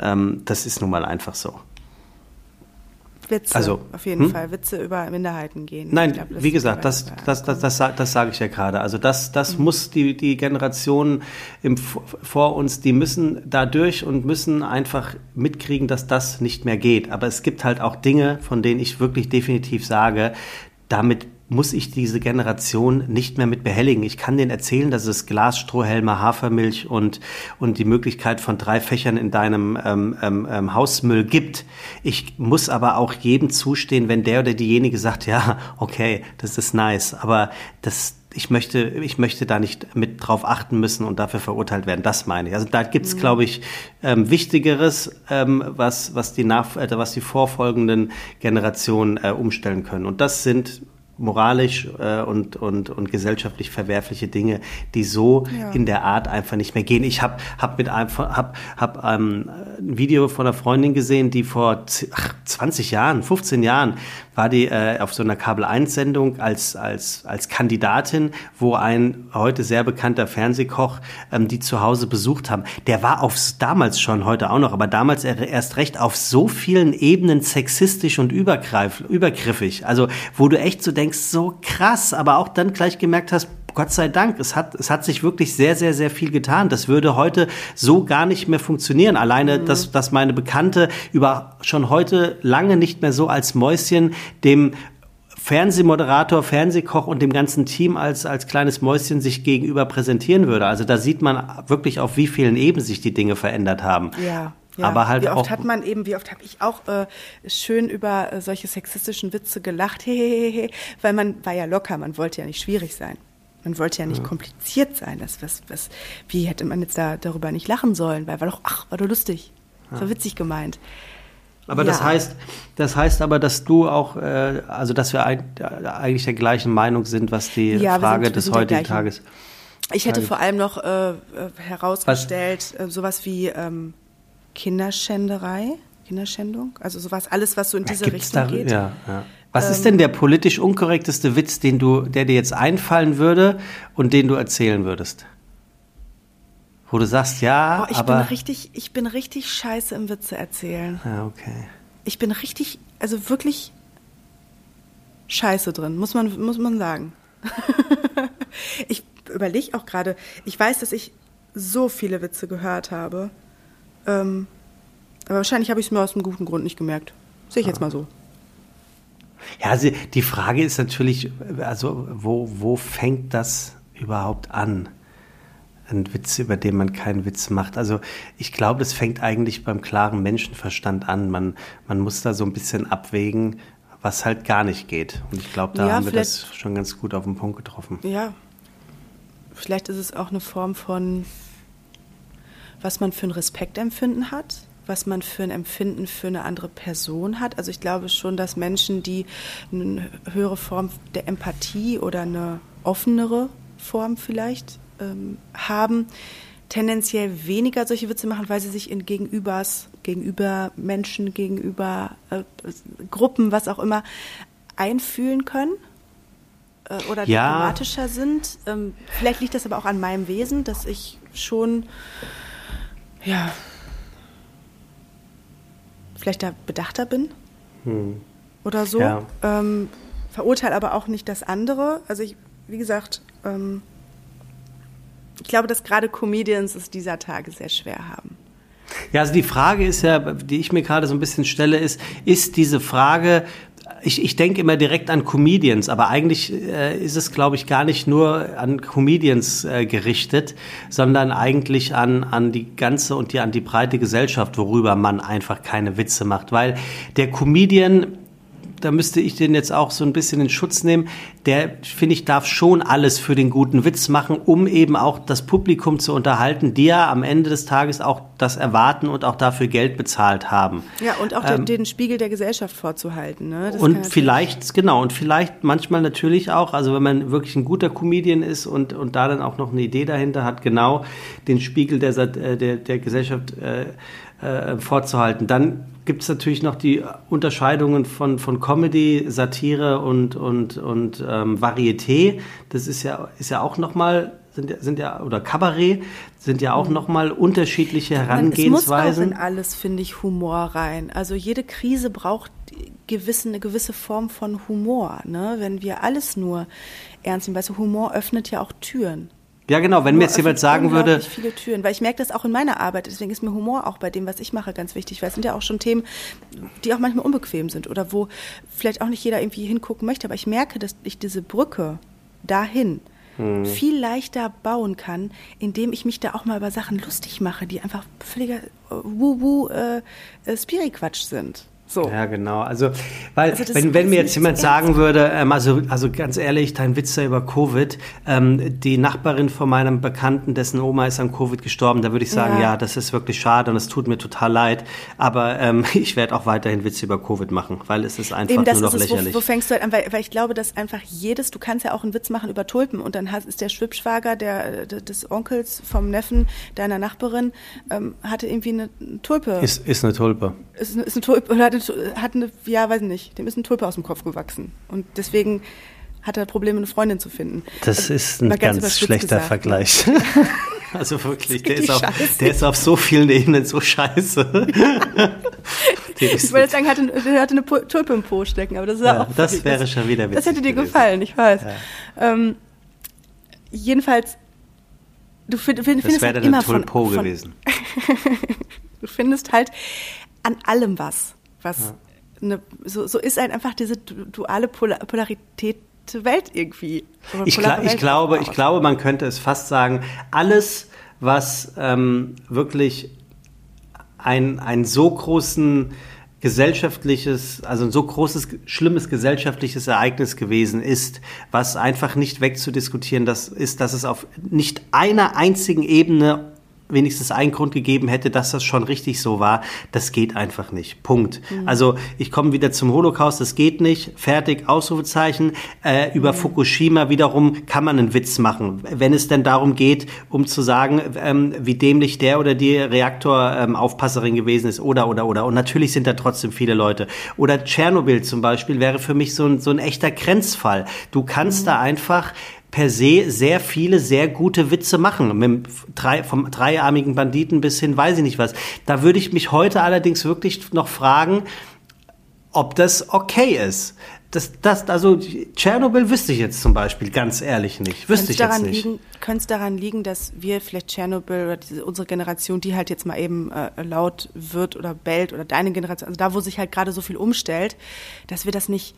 Ähm, das ist nun mal einfach so. Witze, also, auf jeden hm? Fall, Witze über Minderheiten gehen. Nein, glaub, wie gesagt, das, das, das, das, das, das sage ich ja gerade. Also das, das mhm. muss die, die Generationen im, vor uns, die müssen da durch und müssen einfach mitkriegen, dass das nicht mehr geht. Aber es gibt halt auch Dinge, von denen ich wirklich definitiv sage, damit muss ich diese Generation nicht mehr mit behelligen. Ich kann denen erzählen, dass es Glasstrohhelme, Hafermilch und, und die Möglichkeit von drei Fächern in deinem ähm, ähm, ähm, Hausmüll gibt. Ich muss aber auch jedem zustehen, wenn der oder diejenige sagt, ja, okay, das ist nice, aber das, ich möchte, ich möchte da nicht mit drauf achten müssen und dafür verurteilt werden. Das meine ich. Also da gibt's, mhm. glaube ich, ähm, Wichtigeres, ähm, was, was, die nach, äh, was die vorfolgenden Generationen äh, umstellen können. Und das sind moralisch äh, und, und, und gesellschaftlich verwerfliche Dinge, die so ja. in der Art einfach nicht mehr gehen. Ich habe hab mit einem hab, hab, ähm, ein Video von einer Freundin gesehen, die vor ach, 20 Jahren, 15 Jahren war die äh, auf so einer Kabel-1-Sendung als, als, als Kandidatin, wo ein heute sehr bekannter Fernsehkoch ähm, die zu Hause besucht haben. Der war auf damals schon, heute auch noch, aber damals erst recht auf so vielen Ebenen sexistisch und übergriffig. Also, wo du echt so denkst, so krass, aber auch dann gleich gemerkt hast, Gott sei Dank, es hat, es hat sich wirklich sehr, sehr, sehr viel getan. Das würde heute so gar nicht mehr funktionieren. Alleine, mhm. dass, dass meine Bekannte über schon heute lange nicht mehr so als Mäuschen dem Fernsehmoderator, Fernsehkoch und dem ganzen Team als, als kleines Mäuschen sich gegenüber präsentieren würde. Also da sieht man wirklich, auf wie vielen Ebenen sich die Dinge verändert haben. Ja. Ja, aber halt wie oft auch, hat man eben, wie oft habe ich auch äh, schön über äh, solche sexistischen Witze gelacht, hehehe, *laughs* weil man war ja locker, man wollte ja nicht schwierig sein. Man wollte ja nicht ja. kompliziert sein. Das, was, was, wie hätte man jetzt da darüber nicht lachen sollen? Weil war doch, ach, war doch lustig. Ja. war witzig gemeint. Aber ja. das heißt, das heißt aber, dass du auch, äh, also dass wir eigentlich der gleichen Meinung sind, was die Frage sind, des heutigen Tages. Ich hätte vor allem noch äh, äh herausgestellt, was? Äh, sowas wie ähm, Kinderschänderei, Kinderschändung, also sowas, alles, was so in diese Richtung da, geht. Ja, ja. Was ähm, ist denn der politisch unkorrekteste Witz, den du, der dir jetzt einfallen würde und den du erzählen würdest? Wo du sagst, ja, oh, ich aber. Bin richtig, ich bin richtig scheiße im Witze erzählen. Ja, okay. Ich bin richtig, also wirklich scheiße drin, muss man, muss man sagen. *laughs* ich überlege auch gerade, ich weiß, dass ich so viele Witze gehört habe. Ähm, aber wahrscheinlich habe ich es mir aus einem guten Grund nicht gemerkt. Sehe ich jetzt mal so. Ja, also die Frage ist natürlich, also wo, wo fängt das überhaupt an? ein Witz, über den man keinen Witz macht. Also ich glaube, das fängt eigentlich beim klaren Menschenverstand an. Man, man muss da so ein bisschen abwägen, was halt gar nicht geht. Und ich glaube, da ja, haben wir das schon ganz gut auf den Punkt getroffen. Ja, vielleicht ist es auch eine Form von, was man für ein Respektempfinden hat, was man für ein Empfinden für eine andere Person hat. Also ich glaube schon, dass Menschen, die eine höhere Form der Empathie oder eine offenere Form vielleicht ähm, haben, tendenziell weniger solche Witze machen, weil sie sich in Gegenübers, gegenüber Menschen, gegenüber äh, Gruppen, was auch immer, einfühlen können äh, oder ja. diplomatischer sind. Ähm, vielleicht liegt das aber auch an meinem Wesen, dass ich schon, ja, vielleicht da bedachter bin hm. oder so. Ja. Ähm, verurteile aber auch nicht das andere. Also ich, wie gesagt, ähm, ich glaube, dass gerade Comedians es dieser Tage sehr schwer haben. Ja, also die Frage ist ja, die ich mir gerade so ein bisschen stelle, ist, ist diese Frage, ich, ich denke immer direkt an Comedians, aber eigentlich äh, ist es, glaube ich, gar nicht nur an Comedians äh, gerichtet, sondern eigentlich an, an die ganze und die, an die breite Gesellschaft, worüber man einfach keine Witze macht. Weil der Comedian da müsste ich den jetzt auch so ein bisschen in Schutz nehmen. Der, finde ich, darf schon alles für den guten Witz machen, um eben auch das Publikum zu unterhalten, die ja am Ende des Tages auch das erwarten und auch dafür Geld bezahlt haben. Ja, und auch ähm, den, den, Spiegel der Gesellschaft vorzuhalten. Ne? und vielleicht, genau, und vielleicht manchmal natürlich auch, also wenn man wirklich ein guter Comedian ist und, und da dann auch noch eine Idee dahinter hat, genau den Spiegel der, äh, der, der Gesellschaft äh, äh, vorzuhalten. Dann gibt es natürlich noch die Unterscheidungen von, von Comedy, Satire und, und, und ähm, Varieté. Das ist ja, ist ja auch nochmal, sind, sind ja, oder Kabarett, sind ja auch mhm. nochmal unterschiedliche Herangehensweisen. Es muss auch in alles, finde ich, Humor rein. Also jede Krise braucht gewissen, eine gewisse Form von Humor. Ne? Wenn wir alles nur ernst nehmen, weil so Humor öffnet ja auch Türen. Ja, genau. Wenn mir jetzt jemand sagen würde. viele Türen, weil ich merke das auch in meiner Arbeit. Deswegen ist mir Humor auch bei dem, was ich mache, ganz wichtig, weil es sind ja auch schon Themen, die auch manchmal unbequem sind oder wo vielleicht auch nicht jeder irgendwie hingucken möchte. Aber ich merke, dass ich diese Brücke dahin hm. viel leichter bauen kann, indem ich mich da auch mal über Sachen lustig mache, die einfach völliger äh, äh, Spiri-Quatsch sind. So. Ja, genau. Also, weil, also wenn, wenn mir jetzt jemand sagen würde, ähm, also, also ganz ehrlich, dein Witz da über Covid, ähm, die Nachbarin von meinem Bekannten, dessen Oma ist an Covid gestorben, da würde ich sagen, ja. ja, das ist wirklich schade und es tut mir total leid. Aber ähm, *laughs* ich werde auch weiterhin Witze über Covid machen, weil es ist einfach Eben, nur noch lächerlich. Wo, wo, fängst du halt an? Weil, weil ich glaube, dass einfach jedes, du kannst ja auch einen Witz machen über Tulpen und dann hast, ist der Schwibschwager der, des Onkels vom Neffen deiner Nachbarin, ähm, hatte irgendwie eine Tulpe. Ist, ist eine Tulpe. Ist, ist eine Tulpe, oder hatte hat eine, ja, weiß nicht, dem ist ein Tulpe aus dem Kopf gewachsen. Und deswegen hat er Probleme, eine Freundin zu finden. Das also, ist ein ganz, ganz schlechter gesagt, Vergleich. *laughs* Also wirklich, der ist, auf, der ist auf so vielen Ebenen so scheiße. *laughs* ich wollte sagen, hatte, der hatte eine Tulpe im Po stecken, aber das ist ja, auch. Das wäre schon wieder witzig. Das hätte dir gewesen. gefallen, ich weiß. Ja. Ähm, jedenfalls, du find, find, das findest wäre halt dann immer eine von, gewesen. *laughs* du findest halt an allem was, was ja. eine, so, so ist halt einfach diese duale Polar Polarität der Welt irgendwie. Ich, gla ich glaube, ich glaube, man könnte es fast sagen, alles, was ähm, wirklich ein, ein so großen gesellschaftliches, also ein so großes, schlimmes gesellschaftliches Ereignis gewesen ist, was einfach nicht wegzudiskutieren das ist, dass es auf nicht einer einzigen Ebene wenigstens einen Grund gegeben hätte, dass das schon richtig so war. Das geht einfach nicht. Punkt. Mhm. Also ich komme wieder zum Holocaust, das geht nicht. Fertig, Ausrufezeichen. Äh, über mhm. Fukushima wiederum kann man einen Witz machen, wenn es denn darum geht, um zu sagen, ähm, wie dämlich der oder die Reaktoraufpasserin ähm, gewesen ist oder oder oder. Und natürlich sind da trotzdem viele Leute. Oder Tschernobyl zum Beispiel wäre für mich so ein, so ein echter Grenzfall. Du kannst mhm. da einfach per se sehr viele sehr gute Witze machen. Mit drei, vom dreiarmigen Banditen bis hin weiß ich nicht was. Da würde ich mich heute allerdings wirklich noch fragen, ob das okay ist. Das, das, also Tschernobyl wüsste ich jetzt zum Beispiel ganz ehrlich nicht. Wüsste ich jetzt nicht. Könnte es daran liegen, dass wir vielleicht Tschernobyl oder diese, unsere Generation, die halt jetzt mal eben äh, laut wird oder bellt oder deine Generation, also da, wo sich halt gerade so viel umstellt, dass wir das nicht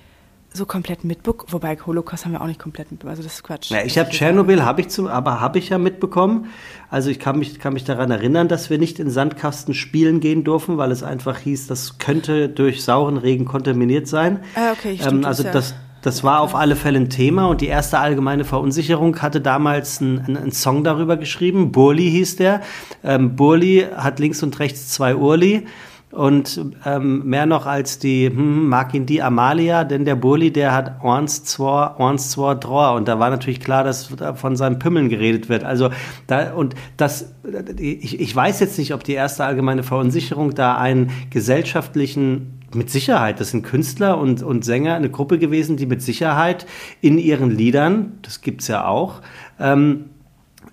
so komplett mitbekommen. Wobei Holocaust haben wir auch nicht komplett mitbekommen. Also das ist Quatsch. Ja, ich habe Tschernobyl, habe ich zum, aber habe ich ja mitbekommen. Also ich kann mich, kann mich daran erinnern, dass wir nicht in Sandkasten spielen gehen durften, weil es einfach hieß, das könnte durch sauren Regen kontaminiert sein. Ah, okay, stimmt, ähm, also das, das war auf alle Fälle ein Thema und die erste allgemeine Verunsicherung hatte damals einen, einen Song darüber geschrieben. Burli hieß der. Ähm, Burli hat links und rechts zwei Urli. Und ähm, mehr noch als die, hm, mag ihn die Amalia, denn der Burli, der hat Orns zwar, Orns zwar Dror. Und da war natürlich klar, dass von seinem Pümmeln geredet wird. Also da, und das, ich, ich weiß jetzt nicht, ob die erste allgemeine Verunsicherung da einen gesellschaftlichen mit Sicherheit, das sind Künstler und, und Sänger, eine Gruppe gewesen, die mit Sicherheit in ihren Liedern, das gibt's ja auch, ähm,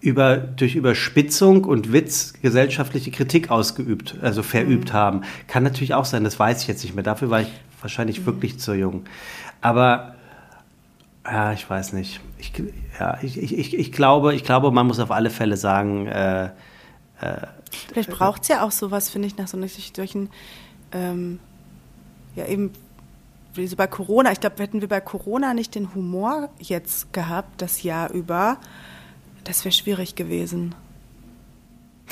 über, durch Überspitzung und Witz gesellschaftliche Kritik ausgeübt, also verübt mhm. haben. Kann natürlich auch sein, das weiß ich jetzt nicht mehr. Dafür war ich wahrscheinlich mhm. wirklich zu jung. Aber ja, ich weiß nicht. Ich, ja, ich, ich, ich, glaube, ich glaube, man muss auf alle Fälle sagen, äh, äh, Vielleicht braucht es ja auch sowas, finde ich, nach so solchen, ähm, ja eben, wie so bei Corona. Ich glaube, hätten wir bei Corona nicht den Humor jetzt gehabt, das Jahr über, das wäre schwierig gewesen.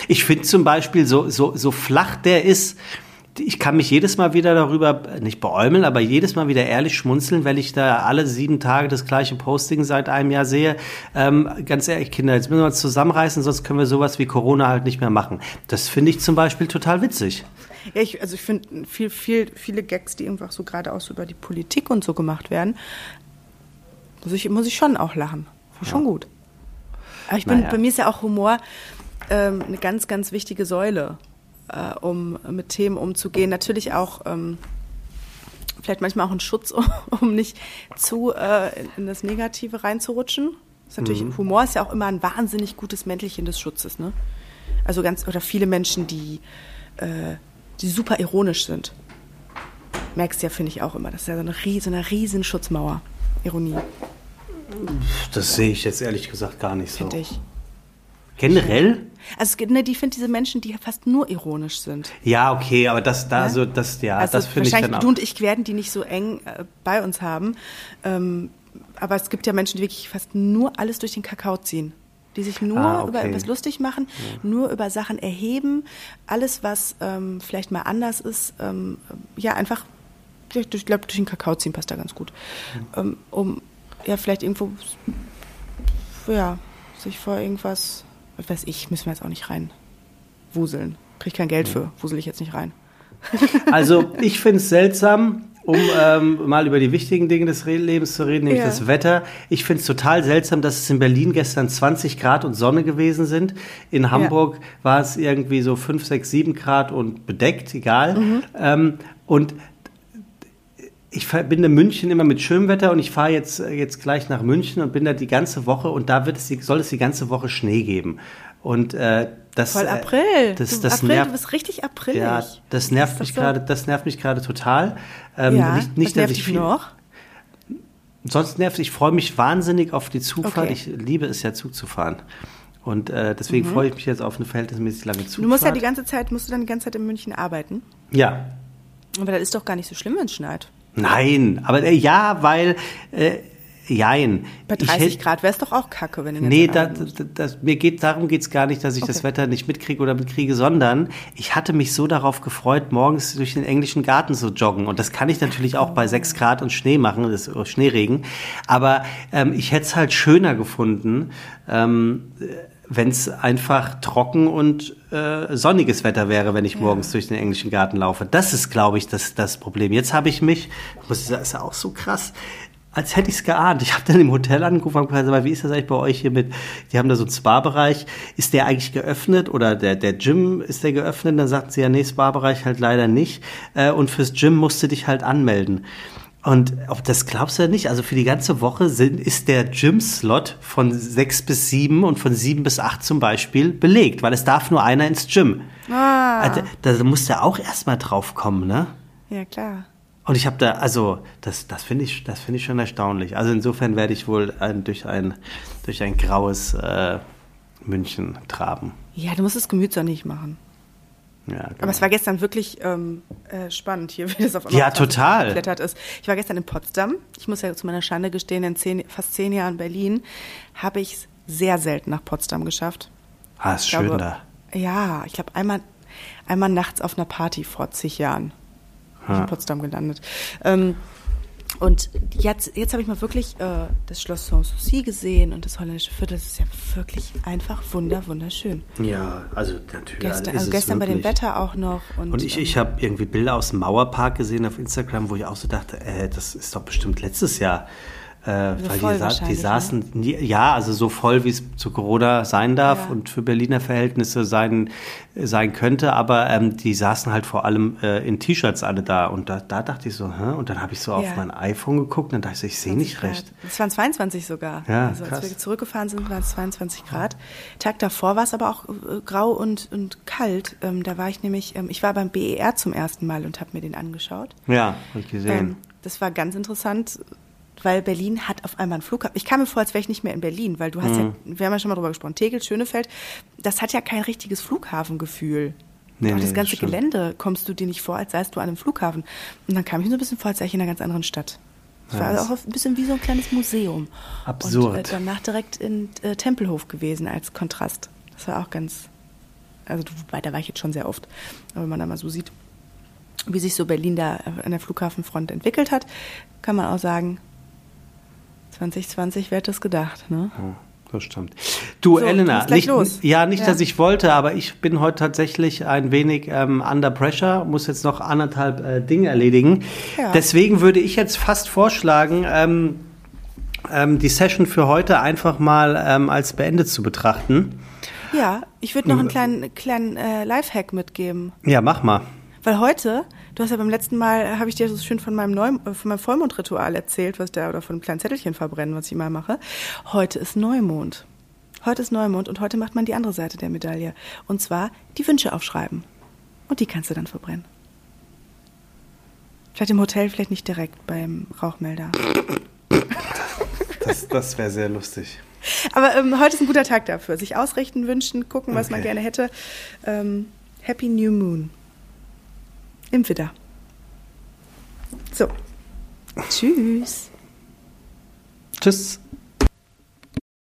Ich finde zum Beispiel, so, so, so flach der ist, ich kann mich jedes Mal wieder darüber, nicht beäumeln, aber jedes Mal wieder ehrlich schmunzeln, weil ich da alle sieben Tage das gleiche Posting seit einem Jahr sehe. Ähm, ganz ehrlich, Kinder, jetzt müssen wir uns zusammenreißen, sonst können wir sowas wie Corona halt nicht mehr machen. Das finde ich zum Beispiel total witzig. Ja, ich, also ich finde viel, viel, viele Gags, die einfach so gerade auch so über die Politik und so gemacht werden, muss ich, muss ich schon auch lachen. Ja. Schon gut. Aber ich bin, naja. bei mir ist ja auch Humor ähm, eine ganz, ganz wichtige Säule, äh, um mit Themen umzugehen. Natürlich auch ähm, vielleicht manchmal auch ein Schutz, *laughs* um, um nicht zu äh, in das Negative reinzurutschen. Ist natürlich, mhm. Humor ist ja auch immer ein wahnsinnig gutes Mäntelchen des Schutzes, ne? Also ganz, oder viele Menschen, die, äh, die super ironisch sind. Merkst du ja, finde ich auch immer. Das ist ja so eine, so eine riesen Schutzmauer. Ironie. Das sehe ich jetzt ehrlich gesagt gar nicht so. Finde ich. Generell? Also ne, die finde diese Menschen, die fast nur ironisch sind. Ja, okay, aber das da ja? so das ja, also das finde ich dann auch. Du und ich werden die nicht so eng äh, bei uns haben, ähm, aber es gibt ja Menschen, die wirklich fast nur alles durch den Kakao ziehen, die sich nur ah, okay. über etwas lustig machen, ja. nur über Sachen erheben, alles was ähm, vielleicht mal anders ist, ähm, ja einfach, ich glaube durch den Kakao ziehen passt da ganz gut, mhm. um ja, vielleicht irgendwo, ja, sich vor irgendwas, was weiß ich, müssen wir jetzt auch nicht rein wuseln. Krieg kein Geld für, wusel ich jetzt nicht rein. *laughs* Also, ich finde es seltsam, um ähm, mal über die wichtigen Dinge des Lebens zu reden, nämlich ja. das Wetter. Ich finde es total seltsam, dass es in Berlin gestern 20 Grad und Sonne gewesen sind. In Hamburg ja. war es irgendwie so 5, 6, 7 Grad und bedeckt, egal. Mhm. Ähm, und ich verbinde München immer mit Schönwetter und ich fahre jetzt, äh, jetzt gleich nach München und bin da die ganze Woche und da wird es, soll es die ganze Woche Schnee geben. Und äh, das, Voll äh, April. Das, du, das April, nervt, du bist richtig April. Ja, das nervt das mich so? gerade, das nervt mich gerade total. Ähm, ja, nicht, nicht, dass ich viel, noch? sonst nervt Ich freue mich wahnsinnig auf die Zugfahrt. Okay. Ich liebe es ja, Zug zu fahren. Und äh, deswegen freue ich mich jetzt auf eine verhältnismäßig lange Zugfahrt. Mhm. Du musst ja die ganze Zeit, musst du dann die ganze Zeit in München arbeiten. ja, Aber das ist doch gar nicht so schlimm, wenn es schneit. Nein, aber äh, ja, weil, äh, jein. Bei Ich 30 hätt- Grad wäre es doch auch kacke, wenn du den Nee, da, da, das, mir geht, darum geht's gar nicht, dass ich das Okay. Wetter nicht mitkriege oder mitkriege, sondern ich hatte mich so darauf gefreut, morgens durch den englischen Garten zu joggen. Und das kann ich natürlich auch bei 6 Grad und Schnee machen, das ist Schneeregen. Aber ähm, ich hätte es halt schöner gefunden, ähm, wenn es einfach trocken und äh, sonniges Wetter wäre, wenn ich morgens durch den englischen Garten laufe. Das ist, glaube ich, das, das Problem. Jetzt habe ich mich, das ist ja auch so krass, als hätte ich es geahnt. Ich habe dann im Hotel angerufen und gesagt, aber wie ist das eigentlich bei euch hier mit, die haben da so einen Spa-Bereich, ist der eigentlich geöffnet oder der, der Gym, ist der geöffnet? Dann sagten sie, ja, nee, Spa-Bereich halt leider nicht. Äh, und fürs Gym musst du dich halt anmelden. Und ob das glaubst du ja nicht, also für die ganze Woche sind, ist der Gym-Slot von sechs bis sieben und von sieben bis acht zum Beispiel belegt, weil es darf nur einer ins Gym. Ah. Also, da muss der auch erstmal drauf kommen, ne? Ja, klar. Und ich habe da, also das, das finde ich, das finde ich schon erstaunlich. Also insofern werde ich wohl ein, durch ein durch ein graues äh, München traben. Ja, du musst es gemütssonnig machen. Ja, genau. Aber es war gestern wirklich ähm, äh, spannend hier, *laughs* wie das auf einmal Ja, auf 20 total. geklettert ist. Ich war gestern in Potsdam. Ich muss ja zu meiner Schande gestehen, in zehn, fast zehn Jahren Berlin habe ich es sehr selten nach Potsdam geschafft. ah, ist Ich schön glaube, da. Ja, ich glaube einmal, einmal nachts auf einer Party vor zig Jahren ich in Potsdam gelandet. Ähm, und jetzt, jetzt habe ich mal wirklich äh, das Schloss Sanssouci gesehen und das holländische Viertel. Das ist ja wirklich einfach wunder, wunderschön. Ja, also natürlich. Gestern, also es gestern bei dem. Wetter auch noch. Und, Und ich, ähm, ich habe irgendwie Bilder aus dem Mauerpark gesehen auf Instagram, wo ich auch so dachte, äh, das ist doch bestimmt letztes Jahr. Äh, weil voll die, sa die ne? saßen, nie- ja, also so voll, wie es zu Corona sein darf Ja. und für Berliner Verhältnisse sein, sein könnte, aber ähm, die saßen halt vor allem äh, in T-Shirts alle da und da, da dachte ich so, hä? und dann habe ich so auf Ja. mein iPhone geguckt und dann dachte ich so, ich sehe nicht recht. Es waren 22 sogar. Ja, also als krass. wir zurückgefahren sind, waren es 22 Grad. Tag davor war es aber auch äh, grau und, und kalt. Ähm, da war ich nämlich, ähm, ich war beim BER zum ersten Mal und habe mir den angeschaut. Ja, habe ich gesehen. Ähm, das war ganz interessant, weil Berlin hat auf einmal einen Flughafen. Ich kam mir vor, als wäre ich nicht mehr in Berlin, weil du hast Mhm. ja, wir haben ja schon mal drüber gesprochen, Tegel, Schönefeld, das hat ja kein richtiges Flughafengefühl. Nee, nee, das das ganze stimmt. Gelände kommst du dir nicht vor, als seist du an einem Flughafen. Und dann kam ich mir so ein bisschen vor, als sei ich in einer ganz anderen Stadt. Es Ja, war das- auch ein bisschen wie so ein kleines Museum. Absurd. Und äh, danach direkt in äh, Tempelhof gewesen als Kontrast. Das war auch ganz, also wobei, da war ich jetzt schon sehr oft. Aber wenn man da mal so sieht, wie sich so Berlin da an der Flughafenfront entwickelt hat, kann man auch sagen, 2020 wer hätte es gedacht, ne? Ja, das stimmt. Du, So, Elena, nicht, los. ja, nicht, Ja. dass ich wollte, aber ich bin heute tatsächlich ein wenig ähm, under pressure, muss jetzt noch anderthalb äh, Dinge erledigen. Ja. Deswegen würde ich jetzt fast vorschlagen, ähm, ähm, die Session für heute einfach mal ähm, als beendet zu betrachten. Ja, ich würde noch einen kleinen, kleinen äh, Lifehack mitgeben. Ja, mach mal. Weil heute, du hast ja beim letzten Mal, äh, habe ich dir so schön von meinem, Neu äh, von meinem Vollmondritual erzählt, was da, oder von einem kleinen Zettelchen verbrennen, was ich immer mache. Heute ist Neumond. Heute ist Neumond und heute macht man die andere Seite der Medaille. Und zwar die Wünsche aufschreiben. Und die kannst du dann verbrennen. Vielleicht im Hotel, vielleicht nicht direkt beim Rauchmelder. Das, das wäre sehr lustig. Aber ähm, heute ist ein guter Tag dafür. Sich ausrichten, wünschen, gucken, was man Okay. gerne hätte. Ähm, Happy New Moon. Im Widder. So. *laughs* Tschüss. Tschüss.